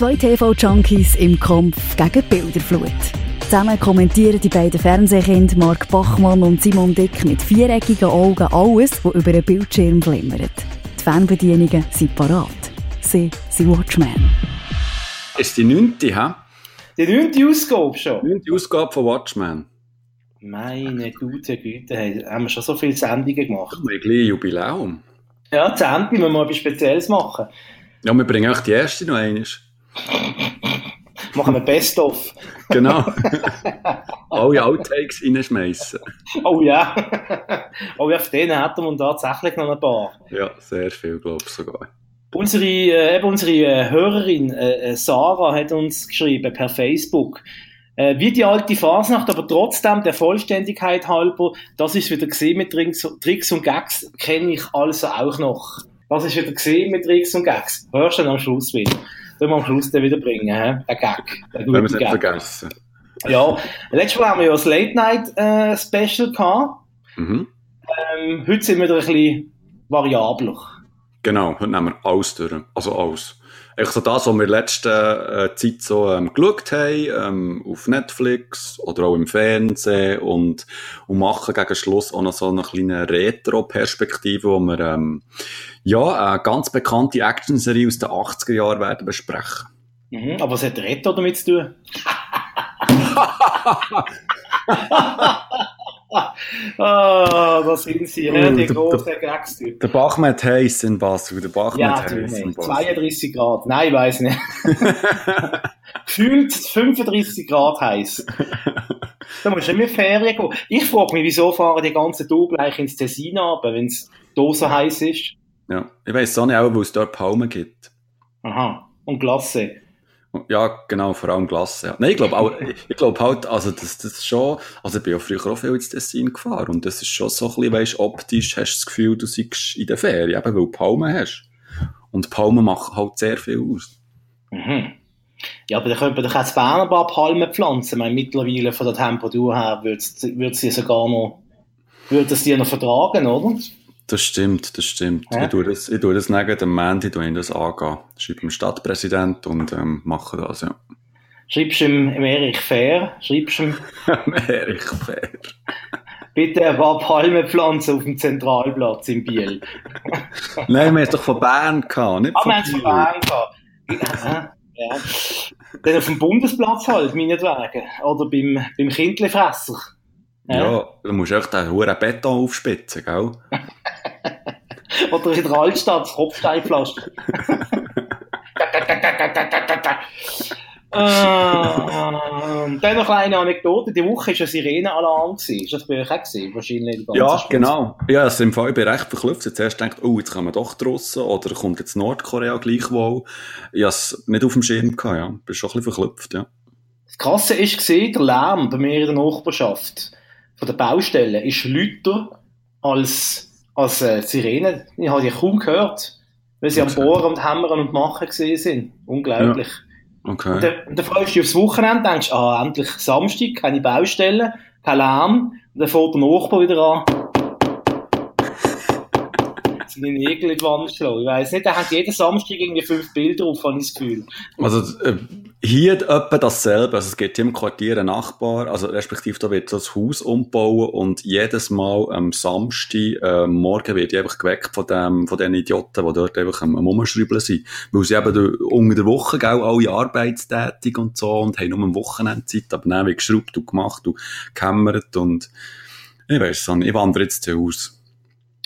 Zwei TV-Junkies im Kampf gegen Bilderflut. Zusammen kommentieren die beiden Fernsehkinder Mark Bachmann und Simon Dick mit viereckigen Augen alles, was über einen Bildschirm glimmert. Die Fernbedienungen sind parat. Sie sind Watchmen. Ist die neunte, hä? Die neunte Ausgabe schon? Die neunte Ausgabe von Watchmen. Meine gute Güte, hey, haben wir schon so viele Sendungen gemacht. Wir haben gleich Jubiläum. Ja, die Ende müssen wir etwas Spezielles machen. Ja, wir bringen auch die erste noch einmal. Machen wir Best-of. Genau. Alle Outtakes reinschmeißen. Oh ja. oh ja, auf denen hätten wir tatsächlich noch ein paar. Ja, sehr viel, glaube ich sogar. Unsere, äh, eben unsere äh, Hörerin äh, Sarah hat uns geschrieben per Facebook, äh, wie die alte Fasnacht, aber trotzdem der Vollständigkeit halber, das ist wieder gesehen mit Tricks, Tricks und Gags, kenne ich also auch noch. Das ist wieder gesehen mit Tricks und Gags. Hörst du dann am Schluss wieder. Sollen wir am Schluss den wieder bringen, hä? Der Gag. Der Wenn wir es nicht Gag. vergessen. Ja, letztes Mal haben wir ja das Late Night äh, Special gehabt. Mhm. Ähm, heute sind wir wieder ein bisschen variabler. Genau, heute nehmen wir alles durch. Also alles. Echt so das, was wir in letzter äh, Zeit so ähm, geschaut haben, ähm, auf Netflix oder auch im Fernsehen und, und machen gegen Schluss auch noch so eine kleine Retro-Perspektive, wo wir ähm, ja, eine ganz bekannte Action-Serie aus den 80er Jahren werden besprechen. Mhm, aber was hat Retro damit zu tun? ah, da sind sie, ja, die der- großen Gagstyp. Der Bachmann hat heiß in Basel, der Bachmann Ja, hat heiß in. Basel. 32 Grad. Nein, ich weiß nicht. Gefühlt 35 Grad heiß. Da musst du mehr Ferien gehen. Ich frage mich, wieso fahren die ganzen Double eigentlich ins Tessin ab, wenn es da so heiß ist? Ja, ich weiss auch nicht, auch, wo es dort Palmen gibt. Aha. Und Glasse. Ja, genau, vor allem Glasse. Ja. Nein, ich glaube auch, ich glaube halt, also das, das ist schon, also ich bin ja früher auch viel ins Tessin gefahren und das ist schon so ein bisschen, weisst, optisch hast du das Gefühl, du seist in der Ferien, eben weil du Palmen hast. Und Palmen machen halt sehr viel aus. Mhm. Ja, aber da könnte man doch auch in Bern ein paar Palmen pflanzen. Ich meine, mittlerweile von der Temperatur her würde es die sogar noch, würde es die noch vertragen, oder? Das stimmt, das stimmt. Ja. Ich tue das, ich tue das neben dem Mandy, tue ich das angehen. Schreibe dem Stadtpräsident und ähm, mache das, ja. Schreibst du ihm, Erich Fair, schreibst du ihm, Erich Fair. bitte ein paar Palmen pflanzen auf dem Zentralplatz in Biel. Nein, wir haben doch von Bern gehabt, nicht Ah, von wir haben es von Biel. Bern gehabt. Ja, ja. Dann auf dem Bundesplatz halt, meinetwegen. Oder beim, beim Kindlefresser. Ja, du musst echt den hohen Beton aufspitzen, gell? Oder in der Altstadt, das Kopfsteinpflaster. Und dann noch eine kleine Anekdote. Die Woche war ein Sirenenalarm. gewesen. Ist das bei euch auch gesehen? Wahrscheinlich die ganze Ja, Schweiz. genau. Ja, also im Fall, ich bin recht verklüpft. Jetzt erst denkt, oh, jetzt kommen doch die Russen oder kommt jetzt Nordkorea gleichwohl. Ich hatte es nicht auf dem Schirm gehabt, ja. Bin schon ein bisschen verklüpft, ja. Das Krasse ist gesehen, der Lärm bei mir in der Nachbarschaft von der Baustelle ist lauter als, als äh, Sirenen. Ich habe die kaum gehört, weil sie am Okay. Bohren und Hämmern und Machen gesehen sind. Unglaublich. Und Okay. dann, und dann freust du dich aufs Wochenende, denkst, ah, endlich Samstag, keine Baustelle, kein Lärm. Und dann fährt der Nachbar wieder an. Seine Nägel in die Wand schlagen. Ich weiss nicht, der hat jeden Samstag irgendwie fünf Bilder auf, habe ich das Gefühl. Also, äh, hier etwa dasselbe. Also, es gibt hier im Quartier einen Nachbar, also, respektive, da wird das Haus umbauen und jedes Mal am Samstag, äh, morgen wird ich einfach geweckt von dem, von den Idioten, die dort einfach am, am sind. Weil sie eben da- unter der Woche, gell, alle arbeitstätig und so und haben nur am Wochenende Zeit, aber dann wird geschraubt und gemacht und gehämmert und, ich weiss nicht, ich wandere jetzt hier aus.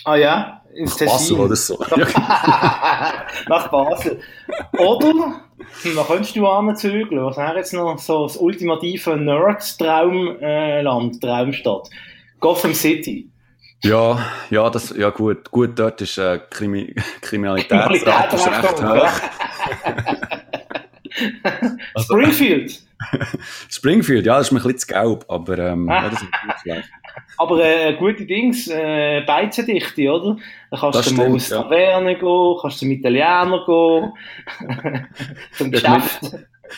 Ah ja, ins Basel Tessin. oder so. Ja, Nach Basel. Oder, da könntest du anzügeln. Was wäre jetzt noch so das ultimative Nerd-Traumland, Traumstadt? Gotham City. Ja, ja, das, ja gut, gut, dort ist äh, Krimi Kriminalitätsrate ist recht hoch. Also- Springfield. Springfield, ja, das ist mir ein bisschen zu gelb, aber ähm, ja, das ist nicht schlecht. Aber äh, gute Dings, äh, Beizendichte, oder? Da kannst Das du mal aus ja. Taverne gehen, kannst zum Italiener gehen, zum Geschäft.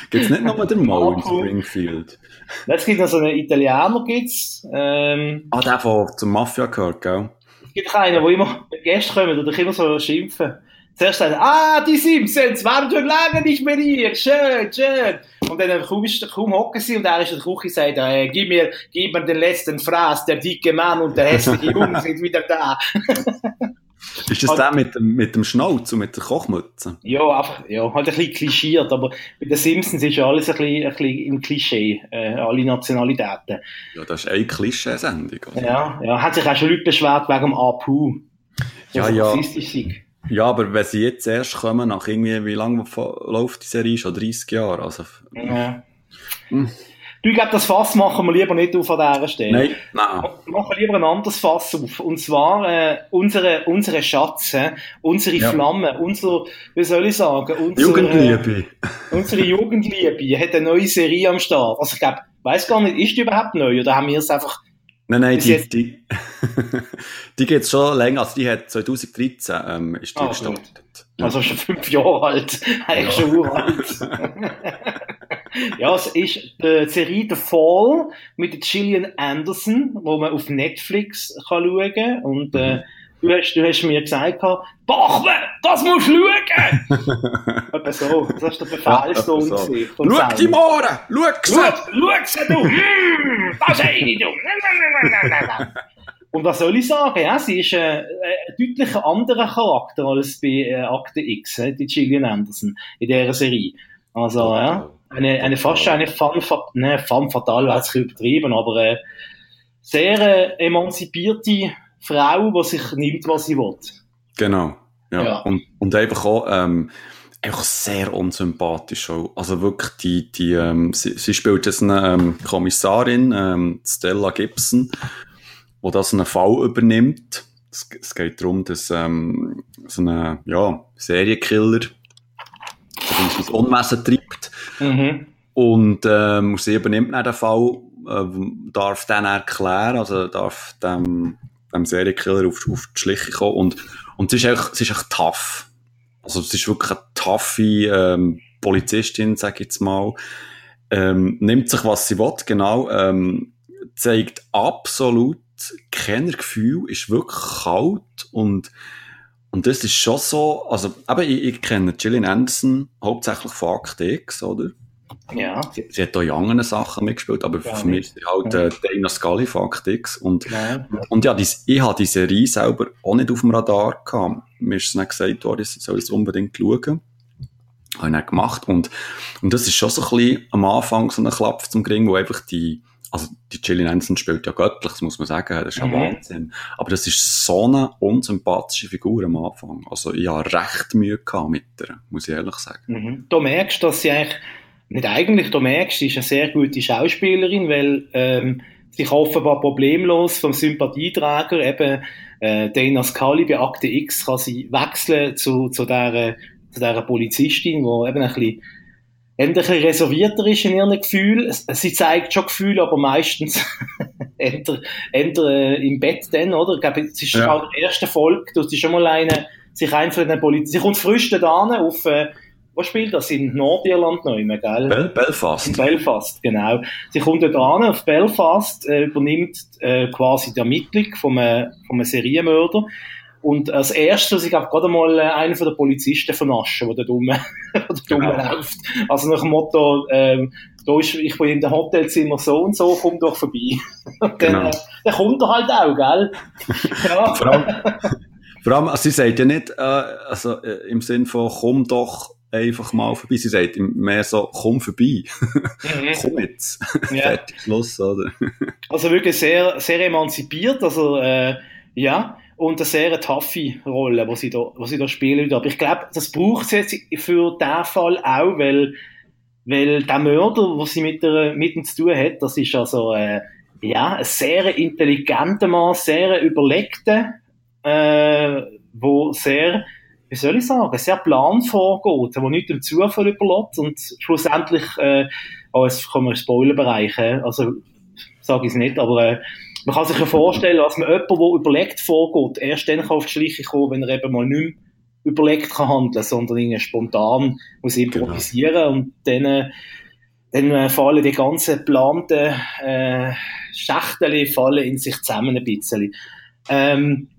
Gibt's nicht nur den Mo in. Springfield? Es gibt noch so einen Italiener, gibt's. Ähm, Ah, der von zum Mafia gehört, gell? es gibt auch einen, der immer, Gäste kommen, oder immer so schimpfen. Zuerst sagt er, ah, die Simpsons, waren schon lange nicht mehr hier, schön, schön. Und dann kaum, ist, kaum hocken sie und er ist in der Küche sagt, äh, gib mir, gib mir den letzten Fraß, der dicke Mann und der hässliche Junge sind wieder da. Ist das der mit dem, mit dem Schnauz und mit der Kochmütze? Ja, einfach, ja, halt ein bisschen klischiert, aber bei den Simpsons ist ja alles ein bisschen, ein bisschen im Klischee, äh, alle Nationalitäten. Ja, das ist eine Klischeesendung. Also. Ja, ja, hat sich auch schon Leute beschwert wegen dem Apu. Ja, ja. Ja, aber wenn sie jetzt erst kommen, nach irgendwie, wie lange läuft die Serie? Schon 30 Jahre, also. Ja. Hm. Du, ich glaube, das Fass machen wir lieber nicht auf an dieser Stelle. Nein, nein. Wir machen lieber ein anderes Fass auf. Und zwar äh, unsere, unsere Schatz, unsere ja. Flamme, unser, wie soll ich sagen, unsere, Jugendliebe. unsere Jugendliebe hat eine neue Serie am Start. Also ich glaube, weiß gar nicht, ist die überhaupt neu oder haben wir es einfach Nein, nein, die, die, die geht schon länger, also die hat 2013 ähm, ist die ah, gestartet. Also schon fünf Jahre alt, eigentlich ja. schon uralt. ja, es ist die Serie The Fall mit Gillian Anderson, wo man auf Netflix kann schauen kann. Und äh, mhm. Du, hast, du hast mir gesagt, Bachwe, das musst du schauen! Etwa so, das ist der Befehlston. Ja, so. Schau die Mohren, schau sie! Schau sie, du! Mm, das ist eine, du! Und was soll ich sagen? Ja, sie ist äh, ein deutlich anderer Charakter als bei äh, Akte X, äh, die Gillian Anderson in dieser Serie. Also, ja, eine, eine fast eine femme, ne, femme fatale, wäre es übertrieben, aber äh, sehr äh, emanzipierte Frau, die sich nimmt, was sie will. Genau, ja. ja. Und, und einfach auch, ähm, einfach sehr unsympathisch auch. Also wirklich, die, die, ähm, sie, sie spielt jetzt eine ähm, Kommissarin, ähm, Stella Gibson, wo das einen Fall übernimmt. Es, es geht darum, dass ähm, so ein ja, Serienkiller ein Unwesen treibt. Mhm. Und ähm, sie übernimmt dann den Fall, äh, darf dann erklären, also darf dem, dem Serienkiller auf, auf die Schliche kommen. Und, und sie ist echt, sie ist echt tough. Also sie ist wirklich eine taffe ähm, Polizistin, sag ich jetzt mal. Ähm, nimmt sich, was sie will, genau. Ähm, zeigt absolut kein Gefühl, ist wirklich kalt und und das ist schon so, also, aber ich, ich kenne Gillian Anderson hauptsächlich von Act X, oder? Ja. Sie, sie, hat auch in anderen Sachen mitgespielt, aber ja, für mich ist halt äh, Dana Scully von Act X. Und, ja. und ja, dies, ich habe diese Serie selber auch nicht auf dem Radar gehabt. Mir ist es nicht gesagt worden, ich soll es unbedingt schauen. Habe ich nicht gemacht. Und, und das ist schon so ein bisschen am Anfang so ein Klapp zum Gring, wo einfach die, also die Gillian Anderson spielt ja göttlich, das muss man sagen, das ist ja mhm. Wahnsinn. Aber das ist so eine unsympathische Figur am Anfang. Also ich habe recht Mühe gehabt mit der, muss ich ehrlich sagen. Mhm. Du merkst, dass sie eigentlich, nicht eigentlich, du merkst, sie ist eine sehr gute Schauspielerin, weil ähm, sie kann offenbar problemlos vom Sympathieträger, eben äh, Dana Scully bei Akte X, kann sie wechseln zu, zu dieser zu dieser Polizistin, die eben ein bisschen ein bisschen reservierter ist in ihren Gefühlen. Sie zeigt schon Gefühle, aber meistens eher, eher äh, im Bett dann, oder? Ich glaube, es ist ja. auch der erste Folge, du sie schon mal eine, sich einfach in der Politik, sie kommt frisch da auf, äh, wo spielt das? In Nordirland noch immer, gell? Bel Belfast. In Belfast, genau. Sie kommt da auf Belfast, äh, übernimmt äh, quasi die Ermittlung vom, äh, vom Serienmörder und als erstes, ich glaube, gerade mal äh, einen von den Polizisten vernaschen, der da dumm genau. läuft. Also nach dem Motto, ähm, da ist, ich bin in dem Hotelzimmer so und so, komm doch vorbei. Und dann, genau. äh, dann kommt er halt auch, gell? ja. vor, allem, vor allem, also sie sagt ja nicht, äh, also äh, im Sinn von, komm doch einfach mal vorbei. Sie sagt mehr so, komm vorbei. Mhm. komm jetzt. Ja. Fertig, Schluss, oder? also wirklich sehr, sehr emanzipiert, also, äh, ja und eine sehr taffe Rolle, die sie da, sie da spielen. Aber ich glaube, das braucht sie jetzt für diesen Fall auch, weil, weil der Mörder, was sie mit, der, mit ihm zu tun hat, das ist also, äh, ja, ein sehr intelligenter Mann, sehr überlegter, äh, wo sehr, wie soll ich sagen, sehr plan vorgeht, wo nicht dem Zufall überlässt und schlussendlich, äh, oh, jetzt kommen wir in Spoilerbereich, also, sage ich es nicht, aber, äh, man kann sich ja vorstellen, dass man jemand, der überlegt vorgeht, erst dann kann auf die Schliche kommen, wenn er eben mal nicht mehr überlegt kann handeln, sondern irgendwie spontan muss improvisieren genau. und dann, dann äh, fallen die ganzen geplanten äh, Schachtel fallen in sich zusammen ein bisschen. Ähm,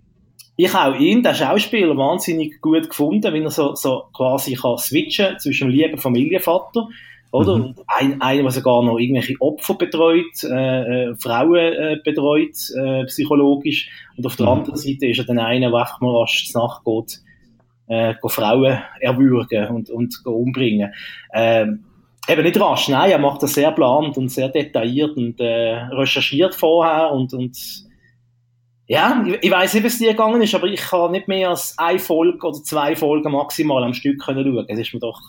ich auch ihn, der Schauspieler, wahnsinnig gut gefunden, wenn er so, so quasi kann switchen zwischen dem lieben Familienvater, oder? Mhm. Und ein, einer, der sogar noch irgendwelche Opfer betreut, äh, äh, Frauen äh, betreut, äh, psychologisch. Und auf der mhm. anderen Seite ist er dann einer, der einfach mal rasch nachgeht, äh, Frauen erwürgen und, und umbringen. Ähm, eben nicht rasch, nein, er macht das sehr plant und sehr detailliert und äh, recherchiert vorher und, und ja, ich, ich weiß nicht, wie es dir gegangen ist, aber ich kann nicht mehr als eine Folge oder zwei Folgen maximal am Stück können schauen. Es ist mir doch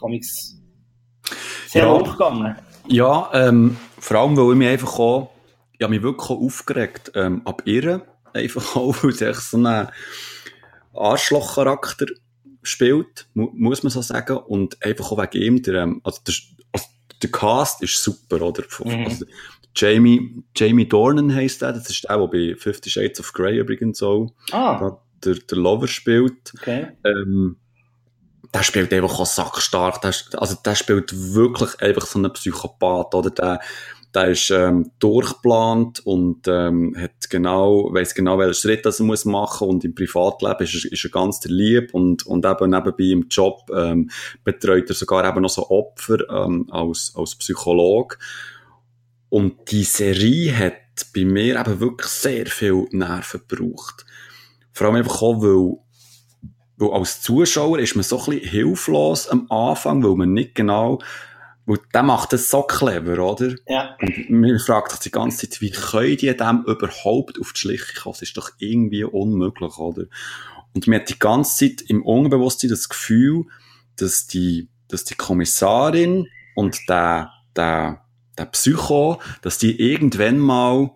sehr ja, hochgegangen. Ja, ähm, vor allem, weil ich mich einfach auch, ich habe mich wirklich aufgeregt, ähm, ab ihr, einfach auch, weil echt so einen Arschlochcharakter spielt, mu muss man so sagen, und einfach auch wegen ihm, der, ähm, also der, also der Cast ist super, oder? Mhm. Also, Jamie, Jamie Dornan heisst der, das ist der, der bei Fifty Shades of Grey übrigens auch ah. der, der Lover spielt. Okay. Ähm, der spielt einfach auch sackstark. Der, also der spielt wirklich einfach so einen Psychopath, oder? Der, der ist ähm, durchgeplant und ähm, hat genau, weiß genau, welchen Schritt er muss machen und im Privatleben ist, ist er ganz der lieb und, und eben nebenbei im Job ähm, betreut er sogar eben noch so Opfer ähm, als, als Psychologe. Und die Serie hat bei mir eben wirklich sehr viel Nerven gebraucht. Vor allem einfach auch, weil, weil als Zuschauer ist man so ein bisschen hilflos am Anfang, weil man nicht genau, weil der macht das so clever, oder? Ja. Und man fragt sich die ganze Zeit, wie können die dem überhaupt auf die Schliche kommen? Das ist doch irgendwie unmöglich, oder? Und man hat die ganze Zeit im Unbewusstsein das Gefühl, dass die, dass die Kommissarin und der, der, der Psycho, dass die irgendwann mal,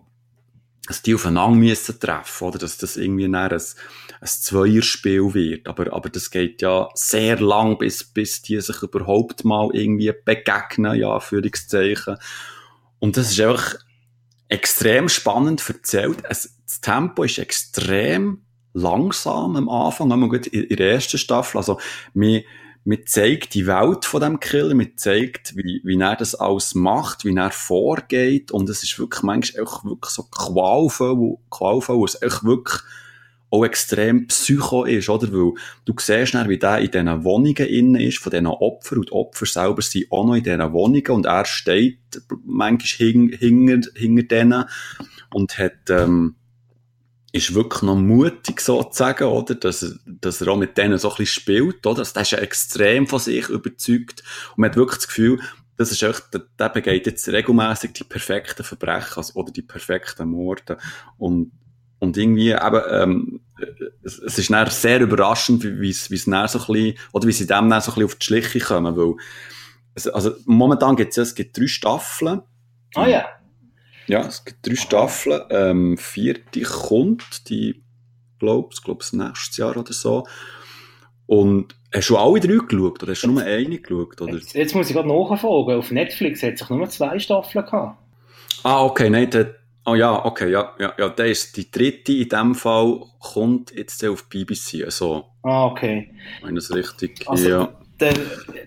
dass die aufeinander müssen treffen, oder? Dass das irgendwie ein, ein Zweierspiel wird. Aber, aber das geht ja sehr lang, bis, bis die sich überhaupt mal irgendwie begegnen, ja, Führungszeichen. Und das ist einfach extrem spannend erzählt. Es, das Tempo ist extrem langsam am Anfang, wenn man gut in, in der ersten Staffel, also, wir, man zeigt die Welt von dem Killer, man zeigt, wie, wie er das alles macht, wie er vorgeht. Und es ist wirklich manchmal auch wirklich so qualvoll, qualvoll, wo es echt wirklich auch extrem psycho ist, oder? Weil du siehst dann, wie der in diesen Wohnungen innen ist, von diesen Opfern, und die Opfer selber sind auch noch in diesen Wohnungen, und er steht manchmal hinter, hinter denen und hat, ähm, ist wirklich noch mutig sozusagen, oder? Dass, dass er auch mit denen so ein bisschen spielt, oder? Also, der ist ja extrem von sich überzeugt und man hat wirklich das Gefühl, das ist echt, der, der begeht jetzt regelmäßig die perfekten Verbrechen also, oder die perfekten Morde und und irgendwie eben, ähm, es, es ist sehr überraschend, wie es, wie es so ein bisschen, oder wie sie dem dann so ein bisschen auf die Schliche kommen, weil, also momentan gibt es ja, es gibt drei Staffeln. Ah ja. Ja, es gibt drei Staffeln. Ähm, vierte kommt, die, glaub's, glaub's nächstes Jahr oder so. Und hast du alle drei geschaut oder hast du nur eine geschaut? Oder? Jetzt, jetzt muss ich gerade nachfragen. Auf Netflix hat sich nur zwei Staffeln gehabt. Ah, okay, nein, der, oh ja, okay, ja, ja, ja, der ist die dritte in dem Fall, kommt jetzt auf BBC, also. Ah, okay. Wenn das richtig, also, ja dann,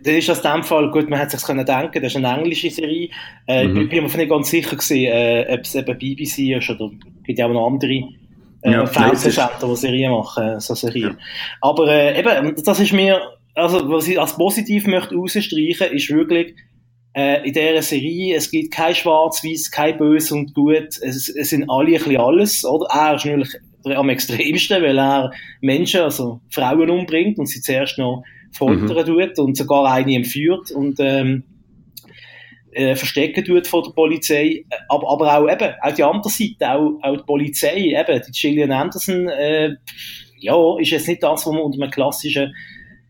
dann ist das in dem Fall, gut, man hätte sich können denken, das ist eine englische Serie. Äh, mhm. Ich bin mir nicht ganz sicher gewesen, äh, ob es eben BBC ist oder gibt ja auch noch andere äh, ja, Fernsehsender, die Serien machen, so Serien. Ja. Aber äh, eben, das ist mir, also was ich als positiv möchte rausstreichen, ist wirklich, äh, in dieser Serie, es gibt kein Schwarz-Weiß, kein Böse und Gut, es, es sind alle ein bisschen alles, oder? Er ist natürlich am extremsten, weil er Menschen, also Frauen umbringt und sie zuerst noch foltern mhm. tut und sogar eine entführt und ähm, äh, verstecken tut von der Polizei, aber, aber auch eben, auch die andere Seite, auch, auch die Polizei, eben, die Gillian Anderson, äh, ja, ist jetzt nicht das, was man unter einem klassischen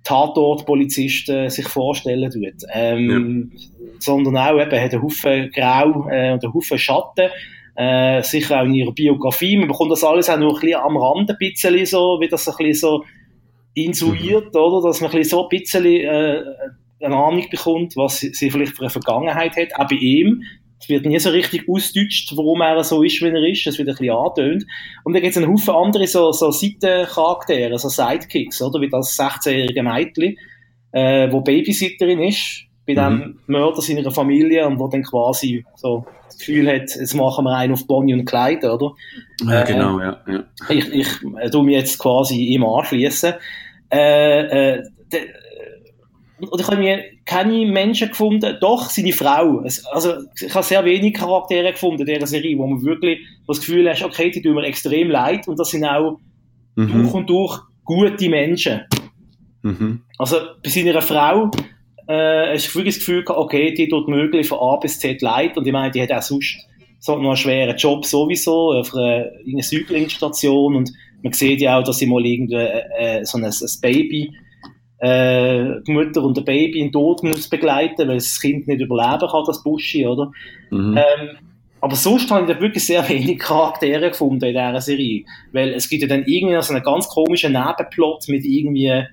Tatortpolizist äh, sich vorstellen tut, ähm, ja. sondern auch eben, hat einen Haufen Grau äh, und einen Haufen Schatten, äh, sicher auch in ihrer Biografie, man bekommt das alles auch noch ein bisschen am Rand ein bisschen so, wie das ein bisschen so insuiert, mhm. oder? Dass man ein so ein bisschen äh, eine Ahnung bekommt, was sie, sie vielleicht für eine Vergangenheit hat, auch bei ihm. Es wird nie so richtig ausdeutscht, warum er so ist, wie er ist. Es wird ein bisschen angetönt. Und dann gibt es einen Haufen andere so, so Seitencharaktere, so Sidekicks, oder? Wie das 16-jährige Mädchen, äh, wo Babysitterin ist. bei dem mhm. Mörder seiner Familie und wo dann quasi so das Gefühl hat, jetzt machen wir einen auf Bonnie und Clyde, oder? Ja, äh, genau, ja, ja. Ich, ich äh, tu mich jetzt quasi ihm anschließen. Äh, äh, und ich habe mir keine Menschen gefunden, doch seine Frau. Also, ich habe sehr wenig Charaktere gefunden in dieser Serie, wo man wirklich das Gefühl hat, okay, die tun mir extrem leid und das sind auch mhm. durch und durch gute Menschen. Mhm. Also, bei seiner Frau, äh, hast du das Gefühl gehabt, okay, die tut möglich von A bis Z leid und ich meine, die hat auch sonst so noch einen schweren Job sowieso auf einer, einer Säuglingsstation und man sieht ja auch, dass sie mal irgendwie äh, so ein, ein Baby äh, die Mutter und der Baby in Tod muss begleiten, weil das Kind nicht überleben kann, das Buschi, oder? Mhm. Ähm, aber sonst habe ich da wirklich sehr wenig Charaktere gefunden in dieser Serie. Weil es gibt ja dann irgendwie so einen ganz komischen Nebenplot mit irgendwie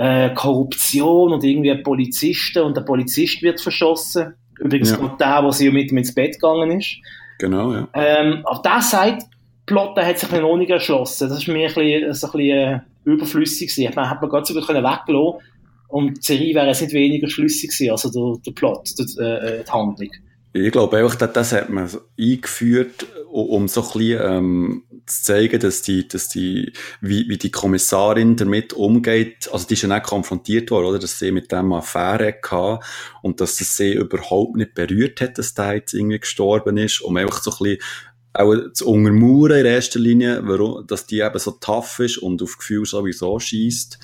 äh, Korruption und irgendwie Polizisten und der Polizist wird verschossen. Übrigens ja. der, der sie mit ihm ins Bett gegangen ist. Genau, ja. Ähm, aber der sagt, Plot hat sich noch nicht erschlossen. Das ist mir ein bisschen, ein bisschen äh, überflüssig gewesen. Man hat man ganz sogar können weglassen und die Serie wäre jetzt nicht weniger schlüssig gewesen, also der, der Plot, der, äh, die Handlung. Ich glaube einfach, das, hat man eingeführt, um so ein bisschen, ähm, zu zeigen, dass die, dass die, wie, wie die Kommissarin damit umgeht. Also, die ist ja nicht konfrontiert worden, oder? Dass sie mit dem Affäre hatte und dass es sie überhaupt nicht berührt hat, dass der jetzt irgendwie gestorben ist, um einfach so ein bisschen auch zu untermauern in erster Linie, warum, dass die eben so tough ist und auf Gefühl sowieso schießt.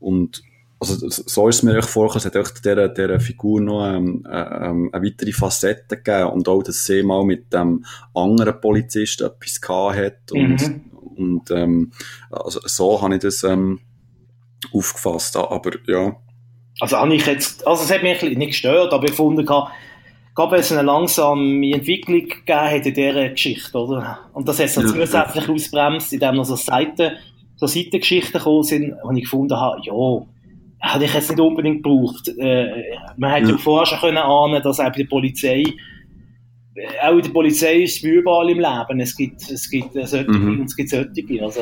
Und also so ist es mir echt vorgekommen, es hat auch dieser, dieser Figur noch ähm, äh, ähm, eine weitere Facette gegeben und auch, dass sie mal mit dem anderen Polizisten etwas gehabt hat und, mhm. und ähm, also so habe ich das ähm, aufgefasst, aber ja. Also habe ich jetzt, also es hat mich nicht gestört, aber ich fand, gab es eine langsame Entwicklung gegeben hat in dieser Geschichte, oder? Und das hat ja. zusätzlich ausbremst, indem noch so Seiten, so Seitengeschichten gekommen sind, wo ich gefunden habe, ja, hätte ich jetzt nicht unbedingt gebraucht. Äh, man hätte ja. ja vorher schon können ahnen, dass auch bei der Polizei, auch in der Polizei ist es wie überall im Leben. Es gibt, es gibt solche mhm. und es gibt solche. Also,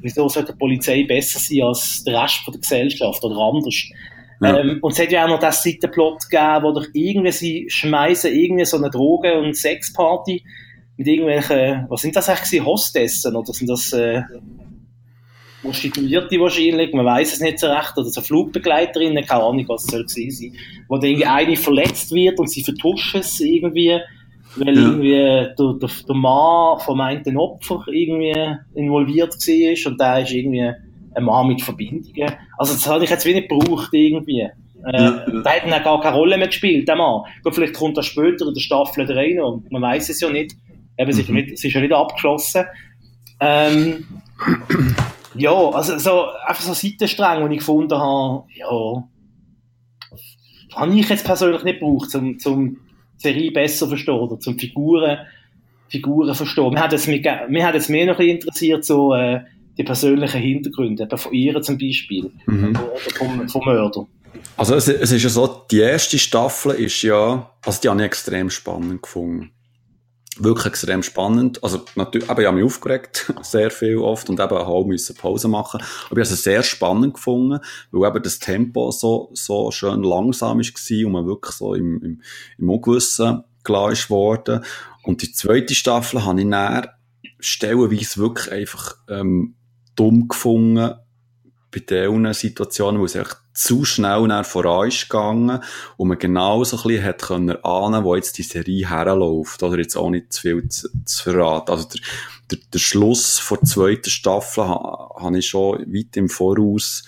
wieso sollte die Polizei besser sein als der Rest von der Gesellschaft oder anders? Ja. Ähm, und es hat ja auch noch das Seitenplot gegeben, wo doch irgendwie sie schmeißen irgendwie so eine Droge- und Sexparty mit irgendwelchen, was sind das eigentlich, Hostessen oder sind das äh, Prostituierte wahrscheinlich, man weiß es nicht so recht, oder so Flugbegleiterinnen, keine Ahnung, was es soll gewesen sein, wo dann irgendwie eine verletzt wird und sie vertuschen es irgendwie, weil ja. irgendwie der, der, der Mann vom einen Opfer irgendwie involviert war und der ist irgendwie ein Mann mit Verbindungen. Also das hatte ich jetzt wenig gebraucht irgendwie. Äh, ja, ja. Da hätten er gar keine Rolle mehr gespielt, der Mann. Gut, vielleicht kommt er später in der Staffel rein und man weiß es ja nicht. Eben, es, ist, mhm. nicht, es ist ja nicht abgeschlossen. Ähm, ja, also so, einfach so Seitenstränge, die ich gefunden habe, ja, habe ich jetzt persönlich nicht gebraucht, um, zum die Serie besser verstehen oder zum Figuren, Figuren verstehen. Mir hat es, mich, hat es mehr noch interessiert, so, äh, die persönlichen Hintergründe, eben von ihr zum Beispiel, mhm. oder vom, vom Mörder. Also es, es ist ja so, die erste Staffel ist ja, also die habe ich extrem spannend gefunden. Wirklich extrem spannend. Also natürlich, aber ich habe mich aufgeregt, sehr viel oft, und eben auch müssen Pause machen. Aber ich habe es sehr spannend gefunden, weil eben das Tempo so, so schön langsam war und man wirklich so im, im, im Ungewissen klar ist worden. Und die zweite Staffel habe ich näher stellenweise wirklich einfach ähm, dumm gefunden bei diesen Situationen, wo es echt zu schnell nach voran ist gegangen und man genau so ein bisschen hat können ahnen, wo jetzt die Serie herläuft, oder jetzt auch nicht zu viel zu, zu verraten. Also der, der, der Schluss vor der zweiten Staffel ha, habe ich schon weit im Voraus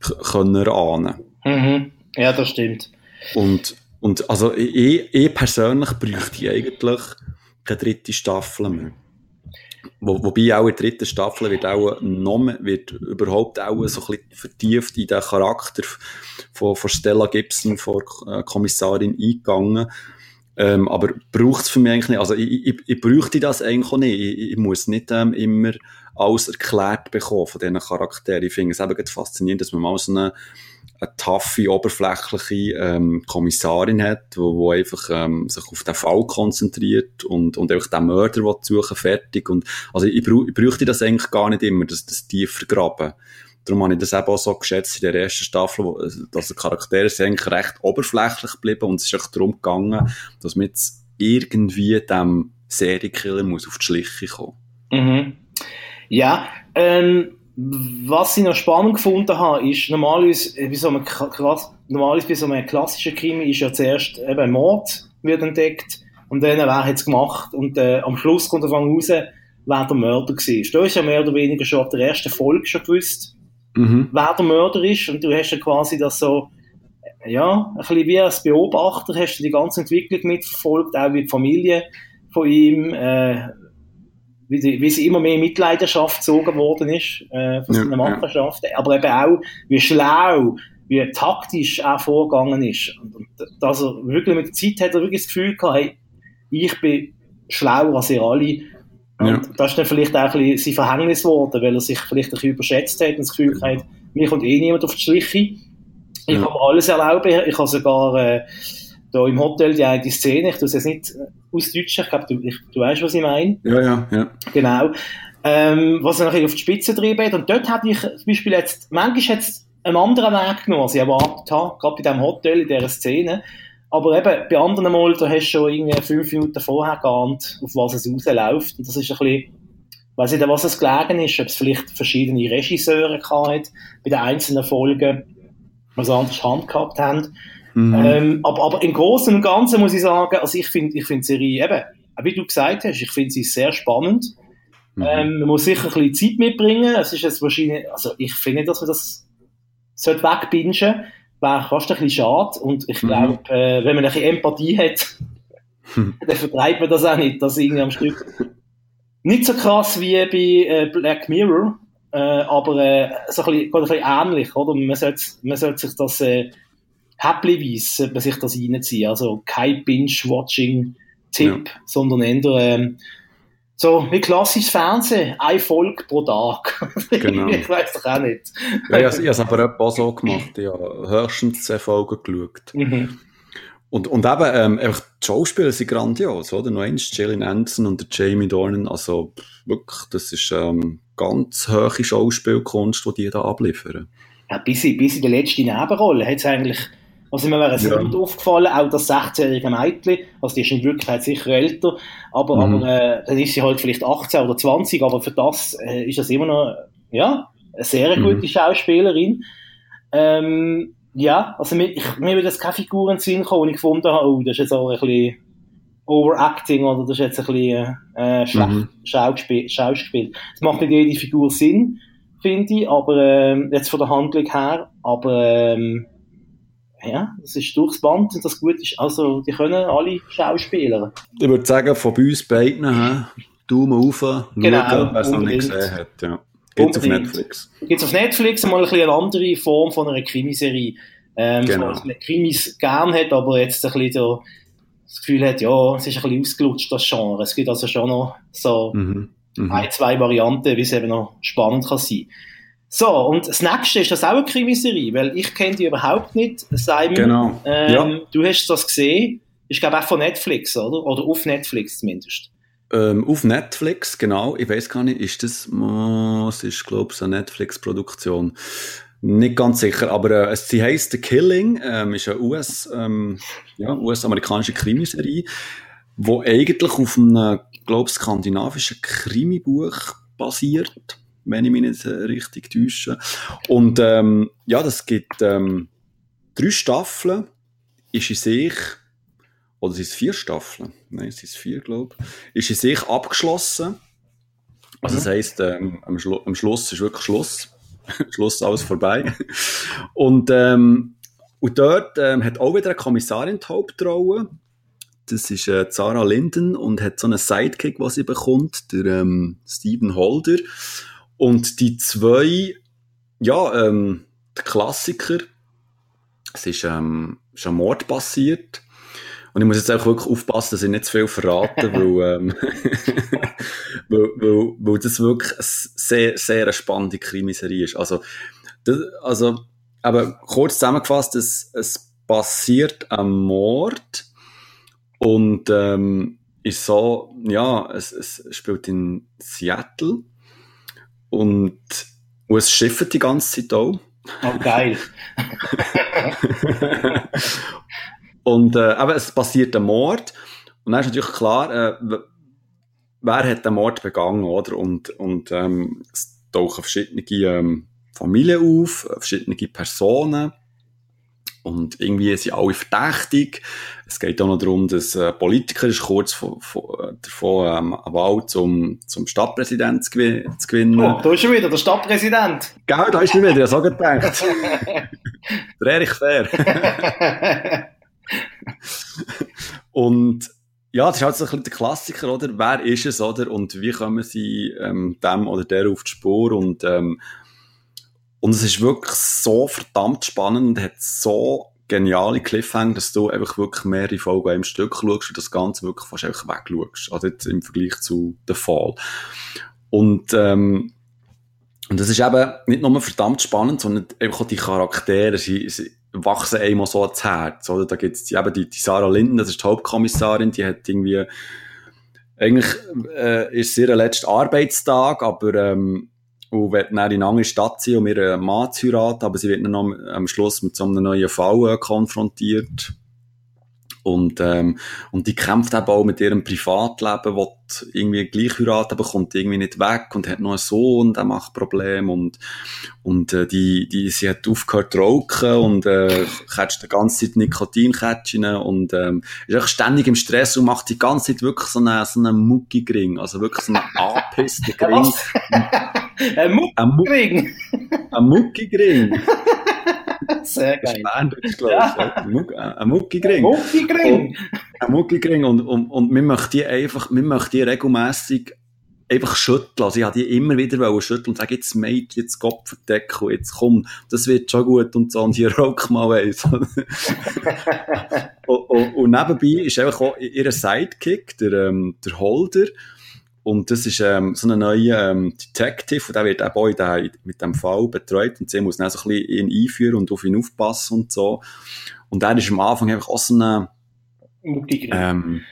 können ahnen. Mhm. Ja, das stimmt. Und, und also ich, ich persönlich bräuchte eigentlich keine dritte Staffel mehr. Wo, wobei auch in der dritten Staffel wird auch noch wird überhaupt auch so ein bisschen vertieft in den Charakter von, von Stella Gibson, von äh, Kommissarin eingegangen. Ähm, aber braucht es für mich eigentlich nicht. Also ich, ich, ich bräuchte das eigentlich auch nicht. Ich, ich muss nicht ähm, immer alles erklärt bekommen von diesen Charakteren. Ich finde es eben faszinierend, dass man mal so eine eine taffe, oberflächliche ähm, Kommissarin hat, wo, wo einfach ähm, sich auf den Fall konzentriert und, und einfach den Mörder will suchen, fertig. Und, also ich, brauch, ich bräuchte das eigentlich gar nicht immer, das, das tiefer graben. darum habe ich das eben auch so geschätzt in der ersten Staffel, wo, dass die Charaktere sind eigentlich recht oberflächlich geblieben und es ist echt darum gegangen, dass man jetzt irgendwie dem Serienkiller muss auf die Schliche kommen. Mhm. Ja, ähm, was ich noch spannend gefunden habe, ist normalerweise bei so einem, normalerweise bei so einem klassischen Krimi ist ja zuerst eben ein Mord wird entdeckt und dann wer hat es gemacht und äh, am Schluss kommt davon raus, wer der Mörder war. Du hast ja mehr oder weniger schon ab der ersten Folge schon gewusst, mhm. wer der Mörder ist und du hast ja quasi das so ja, ein bisschen wie als Beobachter hast du die ganze Entwicklung mitverfolgt, auch wie die Familie von ihm, äh, wie, die, wie sie immer mehr in Mitleidenschaft gezogen worden ist äh, von seiner ja, Machenschaften, ja. aber eben auch, wie schlau, wie taktisch er vorgegangen ist. Und, und dass er wirklich mit der Zeit hat er wirklich das Gefühl gehabt, hey, ich bin schlauer als ihr alle. Und ja. das ist dann vielleicht auch ein bisschen sein Verhängnis geworden, weil er sich vielleicht ein bisschen überschätzt hat und das Gefühl hat, mir kommt eh niemand auf die Schliche. Ich kann mir alles erlauben. Ich habe sogar äh, da im Hotel die eigene Szene, ich tue es jetzt nicht ausdeutschen, ich glaube, du, du weißt, was ich meine. Ja, ja, ja. Genau. Ähm, was er nachher auf die Spitze treibt. Und dort hatte ich zum Beispiel jetzt, manchmal jetzt einen anderen Weg genommen, als ich erwartet habe, gerade bei diesem Hotel, in dieser Szene. Aber eben, bei anderen Mal, da hast du schon irgendwie fünf Minuten vorher geahnt, auf was es rausläuft. Und das ist ein bisschen, ich weiss nicht, was es gelegen ist, ob es vielleicht verschiedene Regisseure gehabt bei den einzelnen Folgen, was anders Hand gehabt haben. Mhm. Ähm, aber, aber im Großen und Ganzen muss ich sagen, also ich finde ich finde die Serie eben, wie du gesagt hast, ich finde sie sehr spannend. Mhm. Ähm, man muss sicher ein bisschen Zeit mitbringen. Es ist jetzt wahrscheinlich, also ich finde, dass man das sollte wegbingen, wäre fast ein bisschen schade. Und ich glaube, mhm. äh, wenn man ein bisschen Empathie hat, dann vertreibt man das auch nicht, dass irgendwie am Stück nicht so krass wie bei äh, Black Mirror, äh, aber äh, so ein bisschen, ein bisschen ähnlich, oder? Man sollte, man sollte sich das äh, häppchenweise sollte man sich das reinziehen. Also kein Binge-Watching-Tipp, ja. sondern eher ähm, so wie klassisches Fernsehen, ein Folge pro Tag. Genau. ich weiß doch auch nicht. Ja, ich, habe es aber auch so gemacht. Ich habe höchstens zehn Folgen geschaut. Mhm. Und, und eben, ähm, einfach die Schauspieler sind grandios, oder? Noch eins, Jillian Anderson und Jamie Dornan, also wirklich, das ist ähm, ganz hohe Schauspielkunst, die die da abliefern. Ja, bis in, bis in die letzte Nebenrolle hat es eigentlich also mir wäre sehr ja. aufgefallen, auch das 16-jährige Mädchen, also die ist in Wirklichkeit sicher älter, aber, mhm. aber äh, dann ist sie halt vielleicht 18 oder 20, aber für das äh, ist das immer noch, ja, eine sehr mhm. gute Schauspielerin. Ähm, ja, also mir, ich, mir würde jetzt keine Figur in den Sinn kommen, und ich gefunden habe, oh, das ist jetzt auch ein bisschen Overacting oder das ist jetzt ein bisschen äh, schlecht mhm. Schauspiel. Es macht nicht jede Figur Sinn, finde ich, aber äh, jetzt von der Handlung her, aber ähm, ja, das ist durchs Band und das gut ist, also die können alle Schauspieler. Ich würde sagen, von uns beiden, Daumen auf, genau, schauen, wer es noch nicht gesehen hat. Ja. Gibt es auf Netflix. Gibt es auf Netflix mal ein bisschen eine andere Form von einer Krimiserie. Ähm, genau. So, Krimis gern hat, aber jetzt ein bisschen so das Gefühl hat, ja, es ist ein bisschen ausgelutscht, das Genre. Es gibt also schon noch so mhm. Mhm. ein, zwei Varianten, wie es eben noch spannend kann sein. So, und das nächste ist das auch eine Krimiserie, weil ich kenne die überhaupt nicht, Simon. Genau. Ähm, ja. Du hast das gesehen. Ich glaube auch von Netflix, oder? Oder auf Netflix zumindest. Ähm, auf Netflix, genau. Ich weiß gar nicht, ist das, oh, es ist, glaube ich, eine Netflix-Produktion. Nicht ganz sicher, aber äh, sie heißt The Killing, ähm, ist eine US, ähm, ja, US-amerikanische Krimiserie, wo eigentlich auf einem, glaube ich, skandinavischen Krimibuch basiert wenn ich mich nicht richtig täusche. Und ähm, ja, das gibt ähm, drei Staffeln, ist in sich, oder sind es vier Staffeln? Nein, es sind vier, glaube ich. Ist in sich abgeschlossen. Also das mhm. heisst, ähm, am, Schlu am Schluss ist wirklich Schluss. Schluss alles vorbei. Und, ähm, und dort ähm, hat auch wieder eine Kommissarin die Hauptrolle. Das ist äh, Sarah Linden und hat so einen Sidekick, was sie bekommt, der ähm, Stephen Holder. Und die zwei, ja, ähm, der Klassiker, es ist, ähm, ein Mord passiert. Und ich muss jetzt auch wirklich aufpassen, dass ich nicht zu viel verrate, weil, ähm, weil, weil, weil das wirklich eine sehr, sehr eine spannende Krimiserie ist. Also, das, also, aber kurz zusammengefasst, es, es passiert ein Mord und ähm, ist so, ja, es, es spielt in Seattle und Und es schifft die ganze Zeit auch. Oh, geil. und äh, aber es passiert ein Mord. Und dann ist natürlich klar, äh, wer hat den Mord begangen, oder? Und, und ähm, es tauchen verschiedene ähm, Familien auf, verschiedene Personen. Und irgendwie sind alle verdächtig. Es geht auch noch darum, dass ein Politiker ist kurz von, von, davon ähm, eine Wahl zum, zum Stadtpräsident zu gewinnen. Oh, da ist schon wieder der Stadtpräsident. Genau, da ist er wieder, ich habe so gedacht. der Erich Fair. Und ja, das ist halt so ein bisschen der Klassiker, oder? Wer ist es, oder? Und wie kommen sie ähm, dem oder der auf die Spur? Und ähm, und es ist wirklich so verdammt spannend und hat so geniale Cliffhanger, dass du einfach wirklich mehrere Folgen im Stück schaust und das Ganze wirklich fast einfach wegschaust. Also jetzt im Vergleich zu The Fall. Und, ähm, und das ist eben nicht nur verdammt spannend, sondern einfach auch die Charaktere, sie, sie wachsen einmal so ans Herz, oder? Da gibt's eben die, die Sarah Linden, das ist die Hauptkommissarin, die hat irgendwie, eigentlich, äh, ist ihr letzter Arbeitstag, aber, ähm, und wird dann in eine andere Stadt ziehen, um ihren Mann zu heiraten, aber sie wird dann am Schluss mit so einem neuen Fall konfrontiert. Und, ähm, und die kämpft eben auch mit ihrem Privatleben, will irgendwie gleich heiraten, aber kommt irgendwie nicht weg und hat noch einen Sohn, der macht Probleme und, und, äh, die, die, sie hat aufgehört zu rauchen und, äh, catcht die ganze Zeit Nikotinkätzchen und, ähm, ist auch ständig im Stress und macht die ganze Zeit wirklich so einen, so einen Muckigring, also wirklich so einen angepissten Gring. ein Muckigring! Ein Muckigring! Sehr geil. Berndeutsch, glaube ich. Ja. Ein Muckigring. Muckigring. Ein Muckigring. Und, und, und wir möchten die einfach, wir möchten die regelmässig einfach schütteln. Also ich habe die immer wieder schütteln und sagen, jetzt Mädchen, jetzt Kopf verdecken, jetzt komm, das wird schon gut und so, und hier rock mal eins. und, und, und, nebenbei ist einfach auch ihr Sidekick, der, ähm, der Holder, und das ist ähm, so ein neuer ähm, Detective, und der wird der, mit dem Fall betreut und sie muss dann so ein bisschen ihn einführen und auf ihn aufpassen und so. Und er ist am Anfang einfach auch so eine, ähm,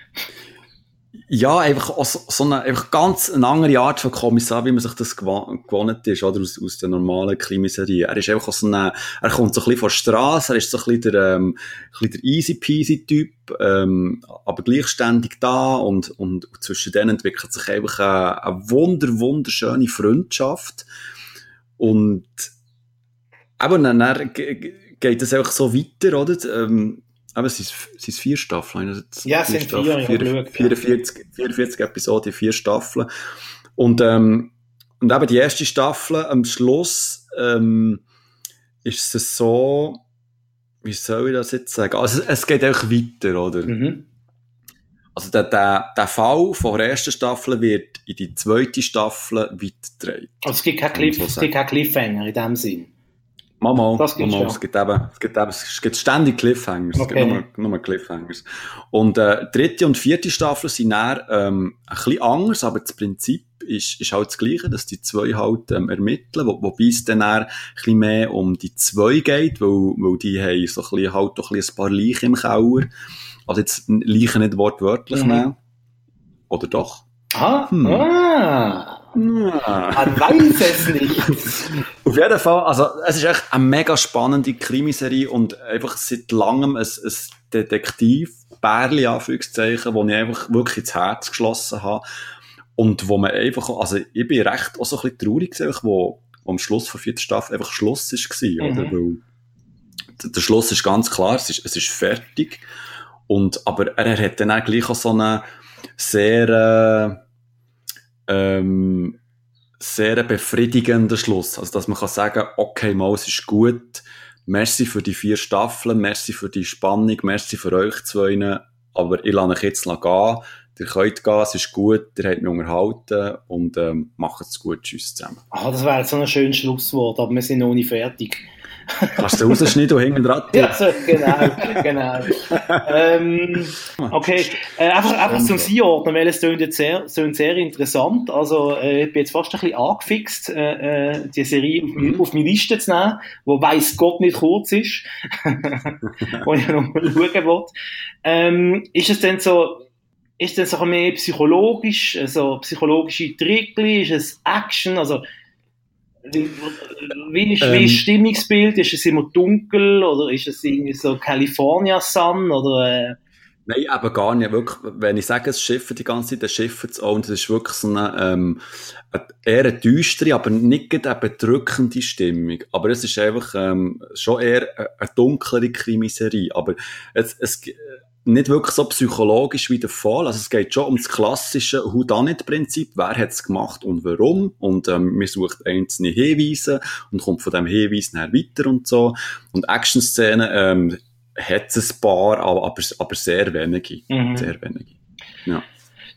ja, einfach auch so, eine, einfach ganz eine andere Art von Kommissar, wie man sich das gewohnt ist, oder? Aus, aus der normalen Krimiserie. Er ist einfach so eine, er kommt so ein bisschen von der Straße, er ist so ein bisschen der, ähm, ein bisschen der easy peasy Typ, ähm, aber gleichständig da und, und zwischen denen entwickelt sich einfach eine, eine wunder, wunderschöne Freundschaft. Und, eben, dann geht es einfach so weiter, oder? Ähm, aber es sind, es sind vier Staffeln. Also ja, es sind Staffeln, vier, vier, 44, 44 Episoden, vier Staffeln. Und, ähm, und eben die erste Staffel, am Schluss, ähm, ist es so, wie soll ich das jetzt sagen? Also, es geht einfach weiter, oder? Mhm. Also, der, der, der Fall von der ersten Staffel wird in die zweite Staffel weitergetragen. Also, es gibt keinen Cliff, kein Cliffhanger in dem Sinn. Mama, das Mama, ja. es gibt eben, es gibt eben, es gibt ständig Cliffhangers, okay. es gibt nur, nur Cliffhangers. Und, äh, dritte und vierte Staffel sind dann, ähm, ein bisschen anders, aber das Prinzip ist, ist halt das Gleiche, dass die zwei halt, ähm, ermitteln, wo, wobei es dann ein bisschen mehr um die zwei geht, weil, weil die haben so ein bisschen, halt doch ein, bisschen ein paar Leichen im Keller. Also jetzt Leichen nicht wortwörtlich mhm. nehmen. Oder doch? Ah, hm. ah. Man weiß es nicht. Auf jeden Fall, also es ist echt eine mega spannende Krimiserie und einfach seit langem ein, ein Detektiv-Bärli, Anführungszeichen, wo ich einfach wirklich ins Herz geschlossen habe. Und wo man einfach, also ich bin recht auch so ein bisschen traurig gewesen, wo, wo am Schluss von vierten Staffel einfach Schluss war, mhm. oder? Weil der Schluss ist ganz klar, es ist, es ist fertig. Und, aber er hat dann auch gleich auch so eine sehr, äh, ähm, sehr befriedigender Schluss. Also, dass man kann sagen, okay, mal, es ist gut. Merci für die vier Staffeln, merci für die Spannung, merci für euch zwei, aber ich lasse euch jetzt gehen. Ihr könnt gehen, es ist gut, ihr habt mich unterhalten und ähm, macht es gut. Tschüss zusammen. Ah, das wäre jetzt so ein schönes Schlusswort, aber wir sind noch nicht fertig. Kannst du rausschneiden und hinten dran? Ja, so, genau, genau. ähm, okay, äh, einfach, einfach zum Einordnen, weil es klingt jetzt sehr, klingt sehr interessant. Also, äh, ich bin jetzt fast ein bisschen angefixt, äh, äh die Serie auf, mhm. auf meine Liste zu nehmen, wo weiss Gott nicht kurz ist, wo ich noch mal schauen will. Ähm, ist es denn so, ist das auch mehr psychologisch, also psychologische Trickli, ist es Action, also Wie, ist, ähm, wie ist das Stimmungsbild? Ist es immer dunkel oder ist es irgendwie so California Sun oder? Äh? Nein, eben gar nicht. Wirklich, wenn ich sage, es schiffen die ganze Zeit, dann schiffen es auch. Und es ist wirklich so eine, ähm, eher eine düstere, aber nicht eine bedrückende Stimmung. Aber es ist einfach ähm, schon eher eine dunklere Krimiserie. Aber es, es, nicht wirklich so psychologisch wie der Fall. Also es geht schon um das klassische Whodunit-Prinzip. Wer hat es gemacht und warum? Und ähm, man sucht einzelne Hinweise und kommt von dem Hinweis nachher weiter und so. Und Action-Szenen ähm, hat es ein paar, aber, aber, aber sehr wenige. Mhm. Sehr wenige. Ja.